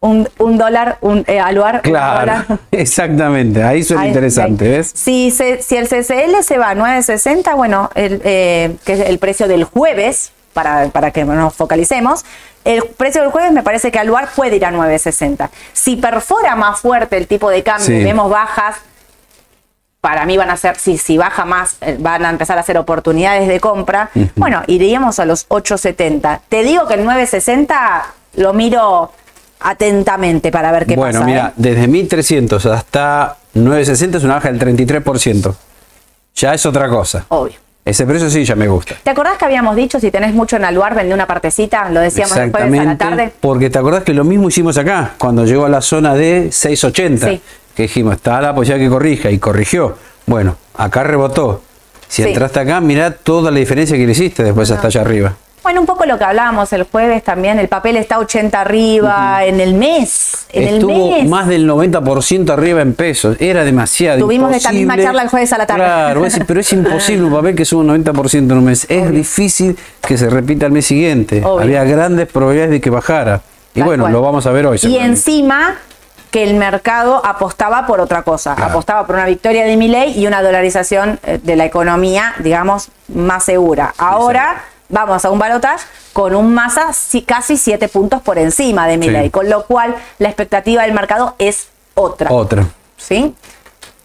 Un, un dólar, un eh, aluar, un Claro, dólar. [laughs] exactamente. Ahí suena Ahí, interesante, ahí. ¿ves? Si, se- si el CCL se va a 9.60, bueno, el, eh, que es el precio del jueves, para, para que nos focalicemos, el precio del jueves me parece que Aluar puede ir a 9.60. Si perfora más fuerte el tipo de cambio y vemos bajas, para mí van a ser, si, si baja más, eh, van a empezar a hacer oportunidades de compra. Bueno, iríamos a los 8.70. Te digo que el 9.60 lo miro atentamente para ver qué bueno, pasa. mira, ¿eh? desde 1300 hasta 960 es una baja del 33%. Ya es otra cosa. Obvio. Ese precio sí ya me gusta. ¿Te acordás que habíamos dicho si tenés mucho en Aluar, vende una partecita? Lo decíamos el jueves a la tarde. Porque te acordás que lo mismo hicimos acá, cuando llegó a la zona de 680. Sí. Que dijimos, está la posibilidad que corrija y corrigió. Bueno, acá rebotó. Si Sí. entraste acá, mirá toda la diferencia que le hiciste después hasta allá arriba. Bueno, un poco lo que hablábamos el jueves también. El papel está 80 arriba en el mes. En Estuvo el mes. más del 90% arriba en pesos. Era demasiado. Tuvimos esta misma imposible. charla el jueves a la tarde. Claro, es- pero es imposible un papel que suba un 90% en un mes. Es difícil que se repita el mes siguiente. Obvio. Había grandes probabilidades de que bajara. Y Tal bueno, cual. lo vamos a ver hoy. Y encima que el mercado apostaba por otra cosa. Claro. Apostaba por una victoria de Milei y una dolarización eh, de la economía, digamos, más segura. Ahora vamos a un balotaje con un masa si- casi 7 puntos por encima de Milei, Sí. con lo cual la expectativa del mercado es otra. Otra. ¿sí?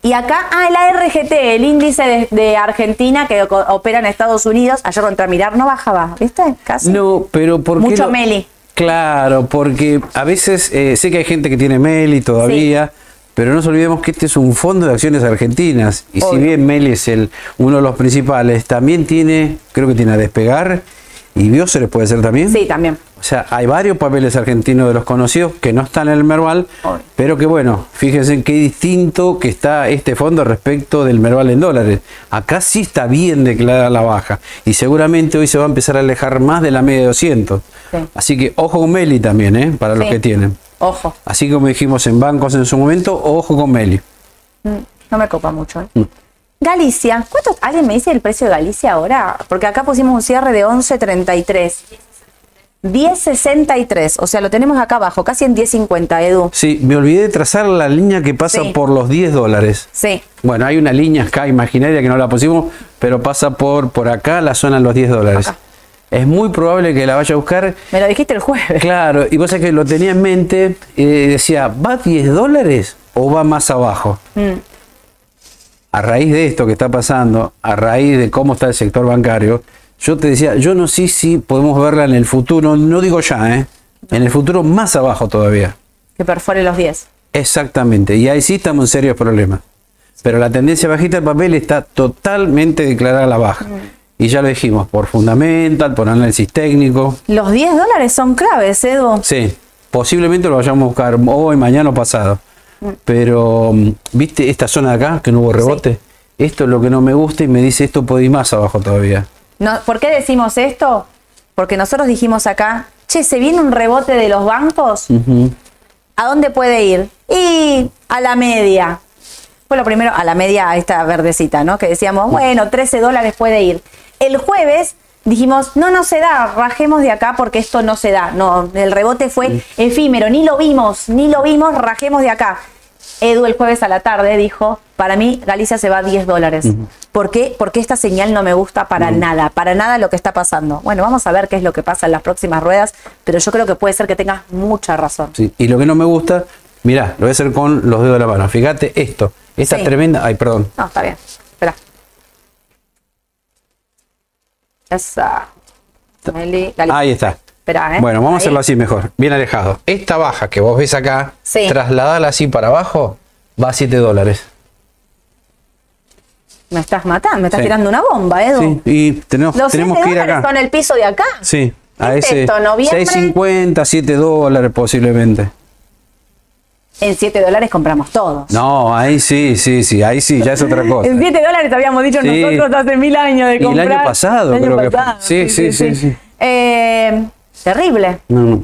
Y acá, ah, el ARGT, el índice de, de Argentina que opera en Estados Unidos, ayer contra mirar no bajaba, ¿viste? Casi. No, pero ¿por qué Mucho lo- Meli. Claro, porque a veces eh, sé que hay gente que tiene Meli todavía, pero no nos olvidemos que este es un fondo de acciones argentinas. Y si bien Meli es el, uno de los principales, también tiene, creo que tiene a Despegar y Bioseres puede ser también. Sí, también. O sea, hay varios papeles argentinos de los conocidos que no están en el Merval, Obvio. pero que bueno, fíjense en qué distinto que está este fondo respecto del Merval en dólares. Acá sí está bien declarada la baja y seguramente hoy se va a empezar a alejar más de la media de 200. Sí. Así que ojo con Meli también, ¿eh? para los que tienen. Ojo, Así como dijimos en bancos en su momento, ojo con Meli. Mm, no me copa mucho. ¿eh? Galicia, ¿cuánto? ¿Alguien me dice el precio de Galicia ahora? Porque acá pusimos un cierre de 11.33. 10.63, o sea, lo tenemos acá abajo, casi en 10.50, Edu. Sí, me olvidé de trazar la línea que pasa Sí. por los 10 dólares. Sí, Bueno, hay una línea acá imaginaria que no la pusimos, pero pasa por, por acá la zona de los 10 dólares. Acá. Es muy probable que la vaya a buscar. me lo dijiste el jueves. Claro, y sabés que lo tenía en mente, y decía, ¿va 10 dólares o va más abajo? Mm, A raíz de esto que está pasando, a raíz de cómo está el sector bancario, yo te decía, yo no sé si podemos verla en el futuro, no digo ya, ¿eh? En el futuro más abajo todavía. que perfore los 10. Exactamente, y ahí sí estamos en serios problemas. Pero la tendencia bajista del papel está totalmente declarada a la baja. Y ya lo dijimos, por fundamental, por análisis técnico. Los 10 dólares son claves, Edu. Sí, posiblemente lo vayamos a buscar hoy, mañana o pasado. Pero, mm, ¿viste esta zona de acá que no hubo rebote? Esto es lo que no me gusta y me dice esto puede ir más abajo todavía. No, ¿Por qué decimos esto? Porque nosotros dijimos acá, che, se viene un rebote de los bancos. ¿A dónde puede ir? Y a la media. Fue lo primero, a la media, a esta verdecita, ¿no? Que decíamos, bueno, 13 dólares puede ir. El jueves dijimos, no, no se da, rajemos de acá porque esto no se da. No, el rebote fue efímero, ni lo vimos, ni lo vimos, rajemos de acá. Edu el jueves a la tarde dijo, para mí Galicia se va a 10 dólares. ¿Por qué? Porque esta señal no me gusta para nada, para nada lo que está pasando. Bueno, vamos a ver qué es lo que pasa en las próximas ruedas, pero yo creo que puede ser que tengas mucha razón. Sí, Y lo que no me gusta, mirá, lo voy a hacer con los dedos de la mano. Fíjate esto, esta Sí. tremenda, ay, perdón. No, está bien. Espera. Esa. Ahí está. Espera, ¿eh? Bueno, vamos a hacerlo así mejor, bien alejado. Esta baja que vos ves acá, Sí. trasladala así para abajo, va a 7 dólares. Me estás matando, me estás Sí. tirando una bomba, Edu. Sí, y tenemos, Los tenemos 7 que ir acá. son el piso de acá. Sí, a ¿Qué es ese esto, noviembre? 6.50, 7 dólares posiblemente. En 7 dólares compramos todos. No, ahí sí, sí, sí, ahí sí, ya es otra cosa. [laughs] En 7 dólares habíamos dicho Sí. nosotros hace mil años de Y el comprar. año pasado El año creo que fue. Sí, sí, sí, sí. Eh, terrible. No, no.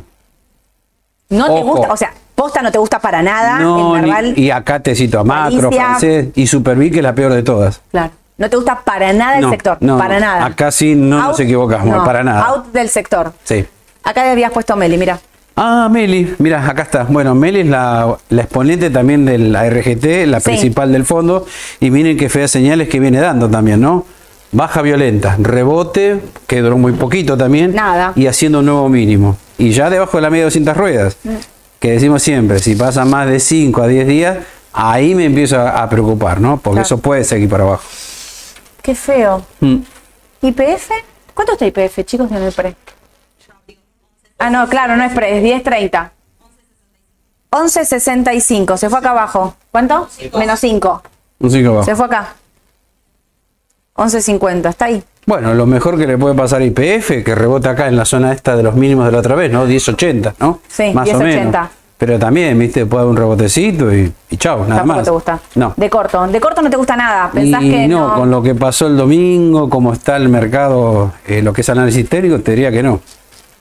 No te gusta, o sea, posta no te gusta para nada. No, el ni- y acá te cito a Macro, Galicia. francés y Superbí, que es la peor de todas. Claro. No te gusta para nada el sector. no, para nada. Acá sí no nos equivocamos, para nada. Out del sector. Sí. Acá habías puesto Meli, mira. Ah, Meli, mira, acá está. Bueno, Meli es la, la exponente también de la RGT, la Sí. principal del fondo, y miren qué feas señales que viene dando también, ¿no? Baja violenta, rebote, que duró muy poquito también, Nada. y haciendo un nuevo mínimo. Y ya debajo de la media de 200 ruedas, Mm. que decimos siempre, si pasa más de 5 a 10 días, ahí me empiezo a, a preocupar, ¿no? Porque Claro. eso puede seguir para abajo. Qué feo. Mm. ¿IPF? ¿Cuánto está IPF, chicos, en el pre? Ah, no, claro, no es pre, es 10.30. 11.65, se fue acá abajo. ¿Cuánto? Menos 5. Un cinco abajo. Se fue acá. 11.50, está ahí. Bueno, lo mejor que le puede pasar a IPF, que rebota acá en la zona esta de los mínimos de la otra vez, ¿no? 10.80, ¿no? Sí, más o 10.80. menos. Pero también, viste, puede haber un rebotecito y, y chao, nada Tampoco más. te gusta. No. De corto. De corto no te gusta nada. Pensás y que no, no. con lo que pasó el domingo, cómo está el mercado, eh, lo que es análisis técnico, te diría que no.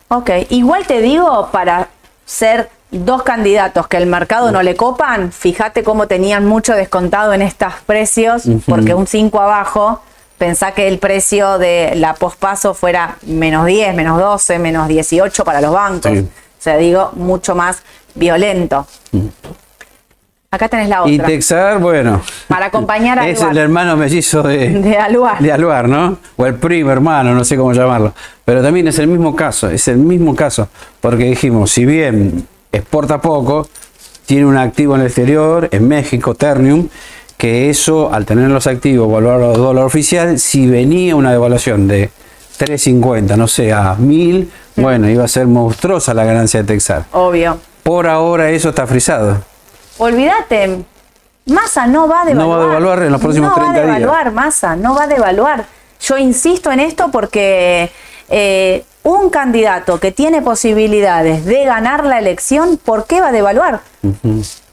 Ok, igual te digo, para ser dos candidatos que el mercado no le copan, fíjate cómo tenían mucho descontado en estos precios, porque un 5 abajo, pensá que el precio de la pospaso fuera menos 10, menos 12, menos 18 para los bancos. Sí. O sea, digo, mucho más violento. Acá tenés la Y otra. Texar, bueno. Para acompañar a Es Aluar. el hermano mellizo de, [laughs] De Aluar. de Aluar, ¿no? O el primo hermano, no sé cómo llamarlo. Pero también es el mismo caso, es el mismo caso. Porque dijimos, si bien exporta poco, tiene un activo en el exterior, en México, Ternium, que eso, al tener los activos valorado a dólar oficial, si venía una devaluación de 3.50, no sé, a 1.000, bueno, iba a ser monstruosa la ganancia de Texar. Obvio. Por ahora eso está frisado. Olvídate, Massa no va a devaluar. No va a devaluar en los próximos no 30 va a días. devaluar, Massa, no va a devaluar. Yo insisto en esto porque eh, un candidato que tiene posibilidades de ganar la elección, ¿por qué va a devaluar?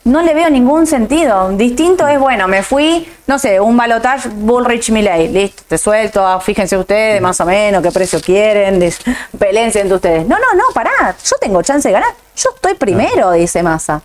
No le veo ningún sentido. Distinto es, bueno, me fui, no sé, un balotage Bullrich Milley. Listo, te suelto, ah, fíjense ustedes más o menos qué precio quieren, des- [laughs] pelense entre ustedes. No, no, no, pará, yo tengo chance de ganar. Yo estoy primero, dice Massa.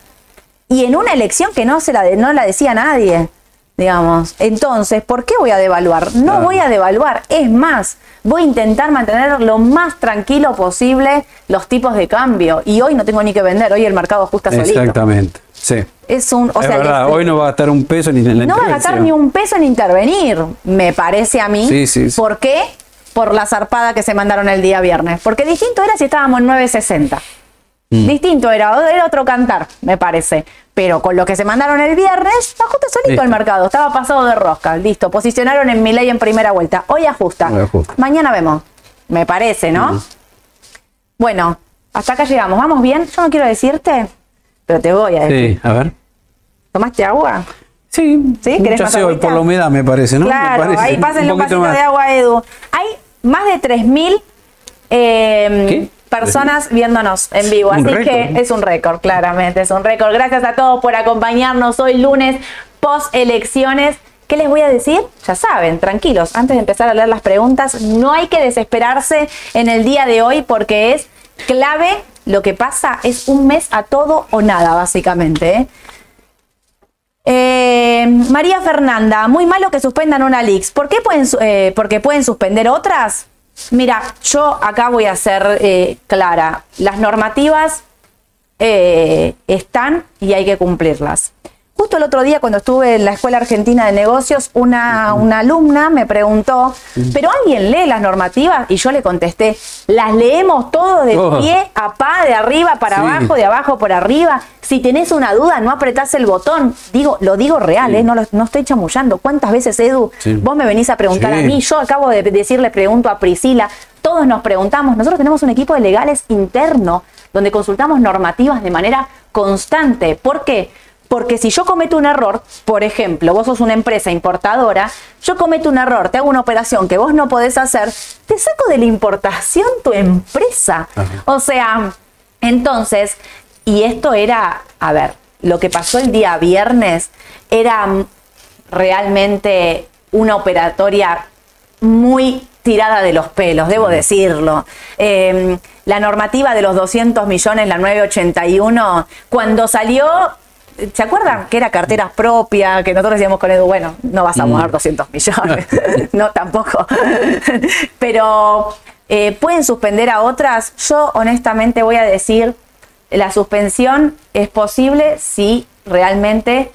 Y en una elección que no, se la, de- no la decía nadie. digamos. Entonces, ¿por qué voy a devaluar? No Claro. voy a devaluar. Es más, voy a intentar mantener lo más tranquilo posible los tipos de cambio. Y hoy no tengo ni que vender, hoy el mercado ajusta solito. Exactamente. Sí. Es un, o es sea, verdad, hoy no va a gastar un peso ni en la no va a gastar ni un peso en intervenir, me parece a mí. Sí, sí, sí. ¿Por qué? Por la zarpada que se mandaron el día viernes. Porque distinto era si estábamos en 9.60. Mm. Distinto era, era otro cantar, me parece. Pero con lo que se mandaron el viernes, ajusta solito Listo. el mercado. Estaba pasado de rosca. Listo. Posicionaron en mi ley en primera vuelta. Hoy ajusta. Hoy ajusta. Mañana vemos. Me parece, ¿no? Bueno, hasta acá llegamos. ¿Vamos bien? Yo no quiero decirte, pero te voy a decir. Sí, a ver. ¿Tomaste agua? Sí, ¿Sí? ¿Querés más agüita? por la humedad, me parece, ¿no? Me Claro, parece. ahí pásenle un, vasito más. de agua, Edu. Hay más de 3.000 eh, ¿Qué? Personas viéndonos en vivo, así que es un récord, claramente, es un récord. Gracias a todos por acompañarnos hoy lunes post elecciones. ¿Qué les voy a decir? Ya saben, tranquilos, antes de empezar a leer las preguntas, no hay que desesperarse en el día de hoy porque es clave. Lo que pasa es un mes a todo o nada, básicamente. ¿eh? Eh, María Fernanda, muy malo que suspendan una Lix. ¿Por qué pueden, eh, porque pueden suspender otras? Mira, yo acá voy a ser eh, clara. Las normativas eh, están y hay que cumplirlas. Justo el otro día, cuando estuve en la Escuela Argentina de Negocios, una, una alumna me preguntó, ¿pero alguien lee las normativas? Y yo le contesté, las leemos todos de pie a pa, de arriba para Sí. abajo, de abajo por arriba. Si tenés una duda, no apretás el botón. Digo, lo digo real, ¿eh? no, lo- no estoy chamullando. ¿Cuántas veces, Edu, Sí. vos me venís a preguntar a mí? Yo acabo de decirle, pregunto a Priscila, todos nos preguntamos. Nosotros tenemos un equipo de legales interno donde consultamos normativas de manera constante. ¿Por qué? Porque si yo cometo un error, por ejemplo, vos sos una empresa importadora, yo cometo un error, te hago una operación que vos no podés hacer, te saco de la importación tu empresa. Ajá. O sea, entonces, y esto era, a ver, lo que pasó el día viernes era realmente una operatoria muy tirada de los pelos, debo decirlo. Eh, la normativa de los 200 millones, la 981, cuando salió, ¿se acuerdan que era carteras propias? Que nosotros decíamos con Edu, bueno, no vas a mover 200 millones. [laughs] no, tampoco. [laughs] Pero, eh, ¿pueden suspender a otras? Yo honestamente voy a decir, la suspensión es posible si realmente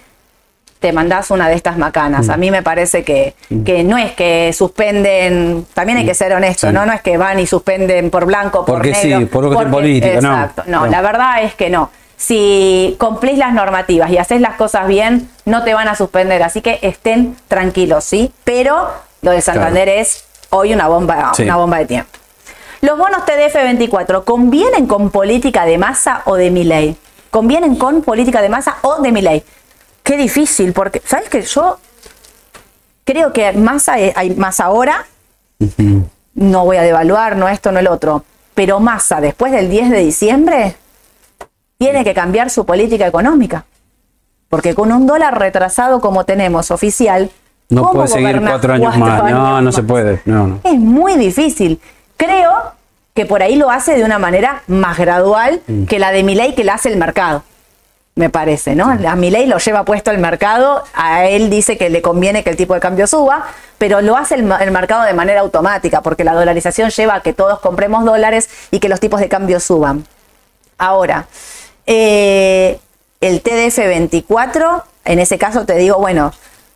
te mandás una de estas macanas. A mí me parece que, que no es que suspenden, también hay que ser honesto, Sí. ¿no? No es que van y suspenden por blanco, por Porque sí, negro. por cuestión política, no. Exacto, no, No. la verdad es que no. Si cumplís las normativas y haces las cosas bien, no te van a suspender. Así que estén tranquilos, ¿sí? Pero lo de Santander es hoy una bomba, Sí. una bomba de tiempo. Los bonos TDF24, ¿convienen con política de masa o de mi ley? ¿Convienen con política de masa o de mi ley? Qué difícil, porque, ¿sabes qué? Yo creo que masa eh, hay más ahora, no voy a devaluar, no esto, no el otro, pero masa después del 10 de diciembre tiene que cambiar su política económica. Porque con un dólar retrasado como tenemos oficial, No ¿cómo puede seguir cuatro años cuatro más. No, años no se más? puede. No, no. Es muy difícil. Creo que por ahí lo hace de una manera más gradual Mm. que la de Milei que la hace el mercado. Me parece, ¿no? A Milei lo lleva puesto el mercado, a él dice que le conviene que el tipo de cambio suba, pero lo hace el mercado de manera automática, porque la dolarización lleva a que todos compremos dólares y que los tipos de cambio suban. Ahora, eh, el TDF 24, en ese caso te digo, bueno,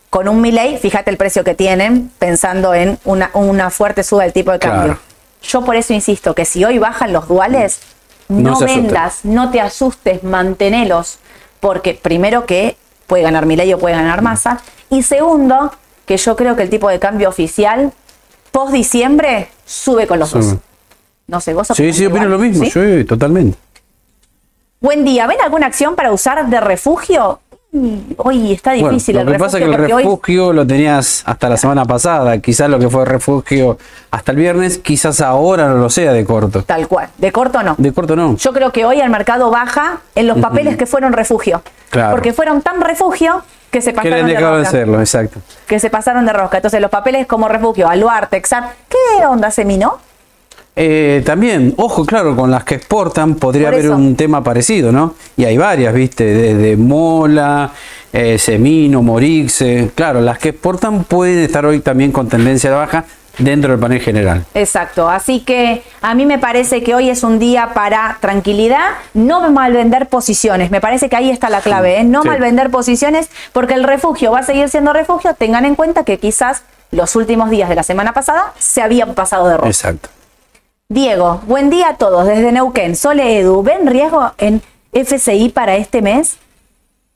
con un Milei, fíjate el precio que tienen, pensando en una, una fuerte suba del tipo de cambio. Claro. Yo por eso insisto que si hoy bajan los duales, No no, se asusten. vendas, no te asustes, mantenelos, porque primero que puede ganar Milei o puede ganar Massa, y segundo, que yo creo que el tipo de cambio oficial post diciembre sube con los dos. No sé, vos Sí, sí, opino lo mismo. ¿sí? Sí, totalmente. Buen día. ¿Ven alguna acción para usar de refugio? Mm, Hoy está Bueno, difícil lo el que refugio. pasa es que el hoy- refugio lo tenías hasta la semana pasada. Quizás lo que fue refugio hasta el viernes, quizás ahora no lo sea de corto. Tal cual. De corto no. De corto no. Yo creo que hoy el mercado baja en los papeles que fueron refugio. Claro. Porque fueron tan refugio que se Que pasaron han de dejado de rosca. serlo, exacto. Que se pasaron de rosca. Entonces los papeles como refugio, Aluar, Texar. ¿Qué onda, Semino? Eh, también, ojo, claro, con las que exportan podría haber un tema parecido, ¿no? Y hay varias, ¿viste? Desde Mola, eh, Semino, Morixe. Claro, las que exportan pueden estar hoy también con tendencia a la baja dentro del panel general. Exacto, así que a mí me parece que hoy es un día para tranquilidad, no mal vender posiciones, me parece que ahí está la clave, ¿eh? no Sí. mal vender posiciones porque el refugio va a seguir siendo refugio, tengan en cuenta que quizás los últimos días de la semana pasada se habían pasado de rojo. Exacto. Diego, buen día a todos desde Neuquén, Sole Edu, ¿ven riesgo en FCI para este mes?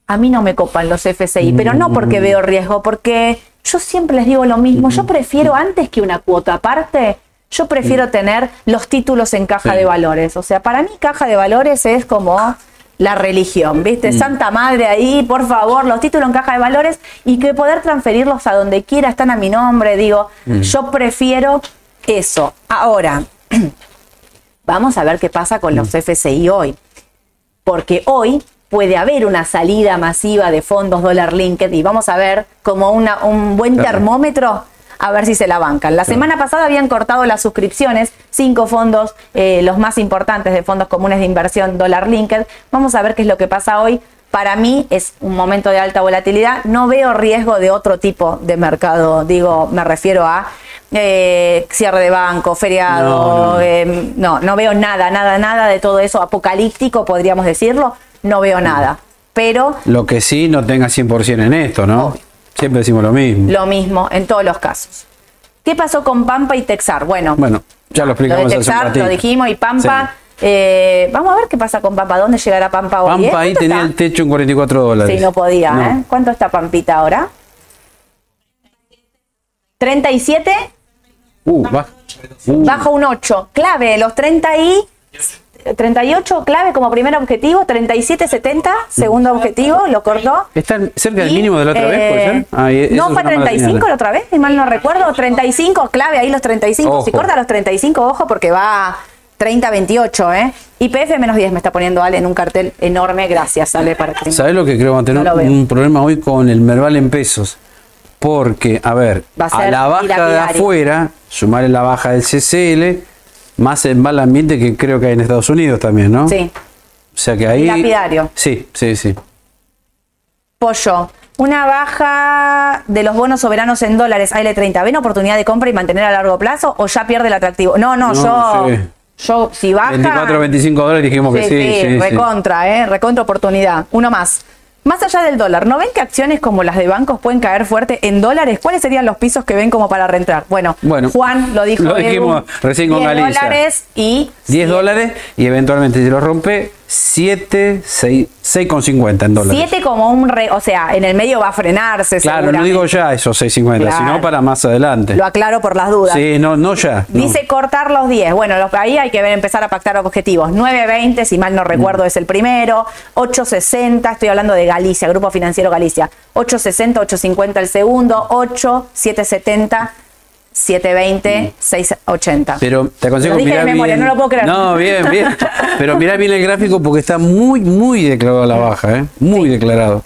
A mí no me copan los FCI, pero no porque Mm. veo riesgo, porque yo siempre les digo lo mismo. Yo prefiero, antes que una cuota aparte, yo prefiero tener los títulos en caja Mm. Sí. de valores. O sea, para mí caja de valores es como la religión, ¿viste? Santa Madre ahí, por favor, los títulos en caja de valores y que poder transferirlos a donde quiera están a mi nombre. Digo, yo prefiero eso. Ahora, vamos a ver qué pasa con los FCI hoy porque hoy puede haber una salida masiva de fondos dólar linked y vamos a ver como una- un buen Claro. termómetro a ver si se la bancan. La semana pasada habían cortado las suscripciones, cinco fondos, eh, los más importantes de fondos comunes de inversión dólar linked. Vamos a ver qué es lo que pasa hoy. Para mí es un momento de alta volatilidad. No veo riesgo de otro tipo de mercado. Digo, me refiero a eh, cierre de banco, feriado, No, no. eh, no, no veo nada, nada, nada de todo eso apocalíptico, podríamos decirlo. No veo nada. Pero Lo que sí, no tenga 100% en esto, ¿no? Obvio. Siempre decimos lo mismo. lo mismo en todos los casos. ¿Qué pasó con Pampa y Texar? Bueno, Bueno, ya lo lo explicamos de hace un Texar lo dijimos y Pampa. Sí. Eh, vamos a ver qué pasa con Pampa. ¿Dónde llegará Pampa hoy? eh? Pampa ahí ¿Cuánto tenía está? el techo en 44 dólares. Sí, no podía, No. ¿eh? ¿Cuánto está Pampita ahora? ¿37? Uh, baja. Uh, Bajo un 8. Clave, los 30 y 38, clave como primer objetivo, 37.70, segundo objetivo, lo cortó. ¿Está cerca del Y, mínimo de la otra vez, puede eh, ser? Eso no, fue una mala 35 señal. la otra vez, si mal no recuerdo. 35, clave ahí los 35. Si Ojo. corta los 35, ojo, porque va 30-28, ¿eh? IPF menos 10 me está poniendo Ale en un cartel enorme. Gracias, Ale, para que ¿Sabes lo que creo? Vamos a tener No un problema hoy con el Merval en pesos. Porque, a ver, Va a la baja de afuera, sumarle la baja del CCL, más el mal ambiente que creo que hay en Estados Unidos también, ¿no? Sí. O sea que ahí. Lapidario. Sí, sí, sí. Pollo. Una baja de los bonos soberanos en dólares AL30. ¿Ven oportunidad de compra y mantener a largo plazo o ya pierde el atractivo? No, no, No, yo. sí. Yo, si baja. 24 25 dólares dijimos que Sí, sí. sí, sí, sí. recontra, ¿eh? Recontra oportunidad. Uno más. Más allá del dólar, ¿no ven que acciones como las de bancos pueden caer fuerte en dólares? ¿Cuáles serían los pisos que ven como para reentrar? Bueno, Bueno, Juan lo dijo. lo Edu, dijimos recién con 10 Galicia. dólares y 10 dólares y eventualmente si lo rompe, 7, 6, 6,50 en dólares. 7 como un re, o sea, en el medio va a frenarse. Claro, no digo ya esos 6,50, Claro. sino para más adelante. Lo aclaro por las dudas. Sí, no, no ya. no. Dice cortar los 10. Bueno, los- ahí hay que ver, empezar a pactar objetivos. 9.20, si mal no recuerdo, es el primero. 8.60, estoy hablando de Galicia, Grupo Financiero Galicia. 8.60, 8.50 el segundo. 8, 7.70, 7.20, 6.80. Pero te aconsejo dije mirar de memoria, bien. no lo puedo creer. No, bien, bien. [laughs] Pero mirá bien el gráfico porque está muy, muy declarado a la baja, ¿eh? Muy declarado.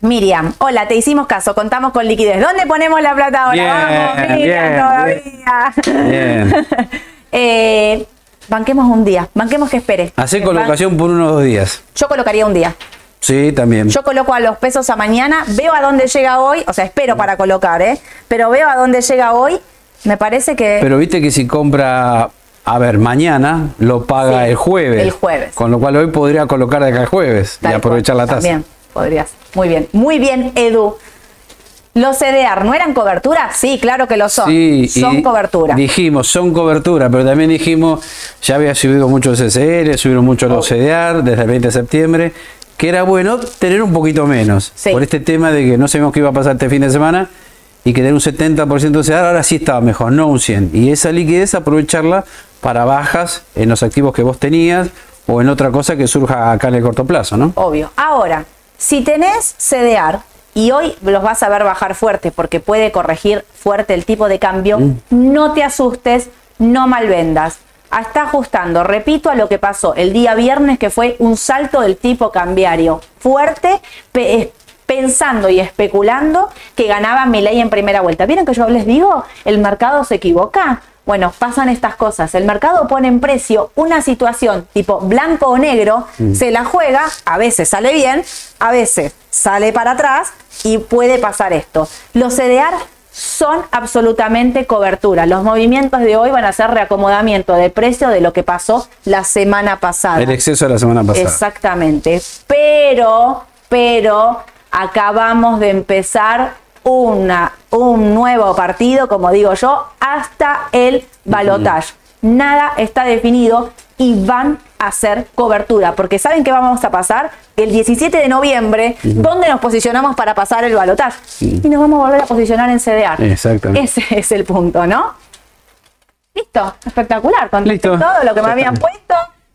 Miriam, hola, te hicimos caso, contamos con liquidez. ¿Dónde ponemos la plata ahora? Bien, Vamos, Miriam, bien, todavía. Bien. [laughs] Eh, banquemos un día, banquemos que espere. Hacer colocación por unos dos días. Yo colocaría un día. Sí, también. Yo coloco a los pesos a mañana, veo a dónde llega hoy, o sea, espero para colocar, ¿eh? Pero veo a dónde llega hoy, me parece que... Pero viste que si compra, a ver, mañana lo paga Sí, el jueves. el jueves. Con lo cual hoy podría colocar de acá el jueves Tal y aprovechar cual, la tasa. También, podrías. Muy bien, muy bien, Edu. ¿Los CDR no eran cobertura? Sí, claro que lo son. Sí, son cobertura. Dijimos, son cobertura, pero también dijimos, ya había subido mucho el CCR, subieron mucho los CDR desde el 20 de septiembre, que era bueno tener un poquito menos. Sí. Por este tema de que no sabíamos qué iba a pasar este fin de semana y que tener un 70% de CDR, ahora sí estaba mejor, no un 100. Y esa liquidez aprovecharla para bajas en los activos que vos tenías o en otra cosa que surja acá en el corto plazo, ¿no? Obvio. Ahora, si tenés CDR y hoy los vas a ver bajar fuerte porque puede corregir fuerte el tipo de cambio, Mm. no te asustes, no malvendas. Ah, Está ajustando, repito, a lo que pasó el día viernes, que fue un salto del tipo cambiario fuerte, pe- pensando y especulando que ganaba Milei en primera vuelta. ¿Vieron que yo les digo? El mercado se equivoca. Bueno, pasan estas cosas. El mercado pone en precio una situación tipo blanco o negro, Mm. se la juega, a veces sale bien, a veces sale para atrás y puede pasar esto. Los CDR son absolutamente cobertura. Los movimientos de hoy van a ser reacomodamiento de precio de lo que pasó la semana pasada. El exceso de la semana pasada. Exactamente. Pero, pero acabamos de empezar una, un nuevo partido, como digo yo, hasta el balotaje. Nada está definido y van hacer cobertura, porque ¿saben qué vamos a pasar? El 17 de noviembre, ¿dónde nos posicionamos para pasar el balotaje? Y nos vamos a volver a posicionar en CDR. Exactamente. Ese [laughs] es el punto, ¿no? Listo, espectacular. Contesté Listo. todo lo que me habían puesto.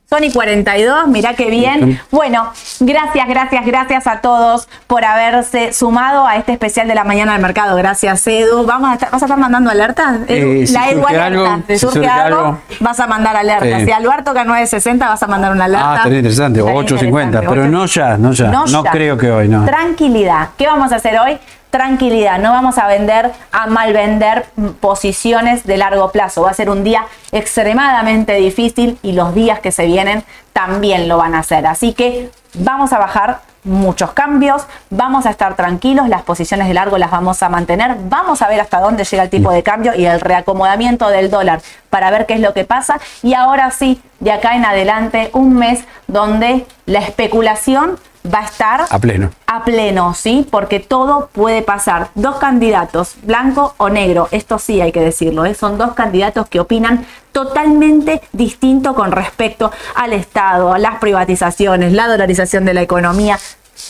Sony 42, mirá qué bien. Bueno, gracias, gracias, gracias a todos por haberse sumado a este especial de la mañana del mercado. Gracias, Edu. Vamos a estar, ¿Vas a estar mandando alertas? Eh, si la Edu surge alerta. algo, ¿Te si surge surge algo? algo. Vas a mandar alertas. Sí. Si Alberto toca 960, vas a mandar una alerta. Ah, estaría interesante. O Estaría 8.50. interesante. Pero no ya, no ya. No, ya. creo que hoy, no. Tranquilidad. ¿Qué vamos a hacer hoy? Tranquilidad. No vamos a vender, a mal vender posiciones de largo plazo. Va a ser un día extremadamente difícil y los días que se vienen también lo van a hacer. Así que vamos a bajar muchos cambios, vamos a estar tranquilos, las posiciones de largo las vamos a mantener, vamos a ver hasta dónde llega el tipo de cambio y el reacomodamiento del dólar para ver qué es lo que pasa. Y ahora sí, de acá en adelante, un mes donde la especulación va a estar A pleno. a pleno, ¿sí? Porque todo puede pasar. Dos candidatos, blanco o negro, esto sí hay que decirlo, ¿eh? son dos candidatos que opinan totalmente distinto con respecto al Estado, a las privatizaciones, la dolarización de la economía.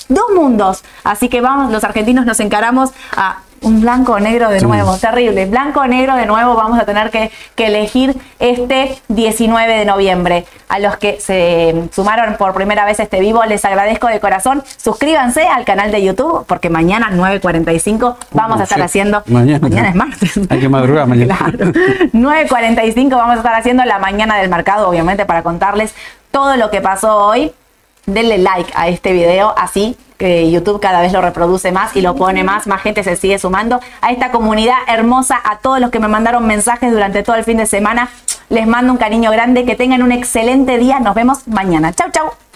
Dos mundos. Así que vamos, los argentinos nos encaramos a un blanco o negro de nuevo, terrible. Blanco o negro de nuevo vamos a tener que, que elegir este 19 de noviembre. A los que se sumaron por primera vez a este vivo, les agradezco de corazón. Suscríbanse al canal de YouTube porque mañana 9.45 vamos a estar sí. haciendo... Mañana. es martes. Hay que madrugar mañana. Claro. 9.45 vamos a estar haciendo la mañana del mercado, obviamente, para contarles todo lo que pasó hoy. Denle like a este video, así que YouTube cada vez lo reproduce más y lo pone más, más gente se sigue sumando a esta comunidad hermosa, a todos los que me mandaron mensajes durante todo el fin de semana. Les mando un cariño grande, que tengan un excelente día, nos vemos mañana. Chau, chau.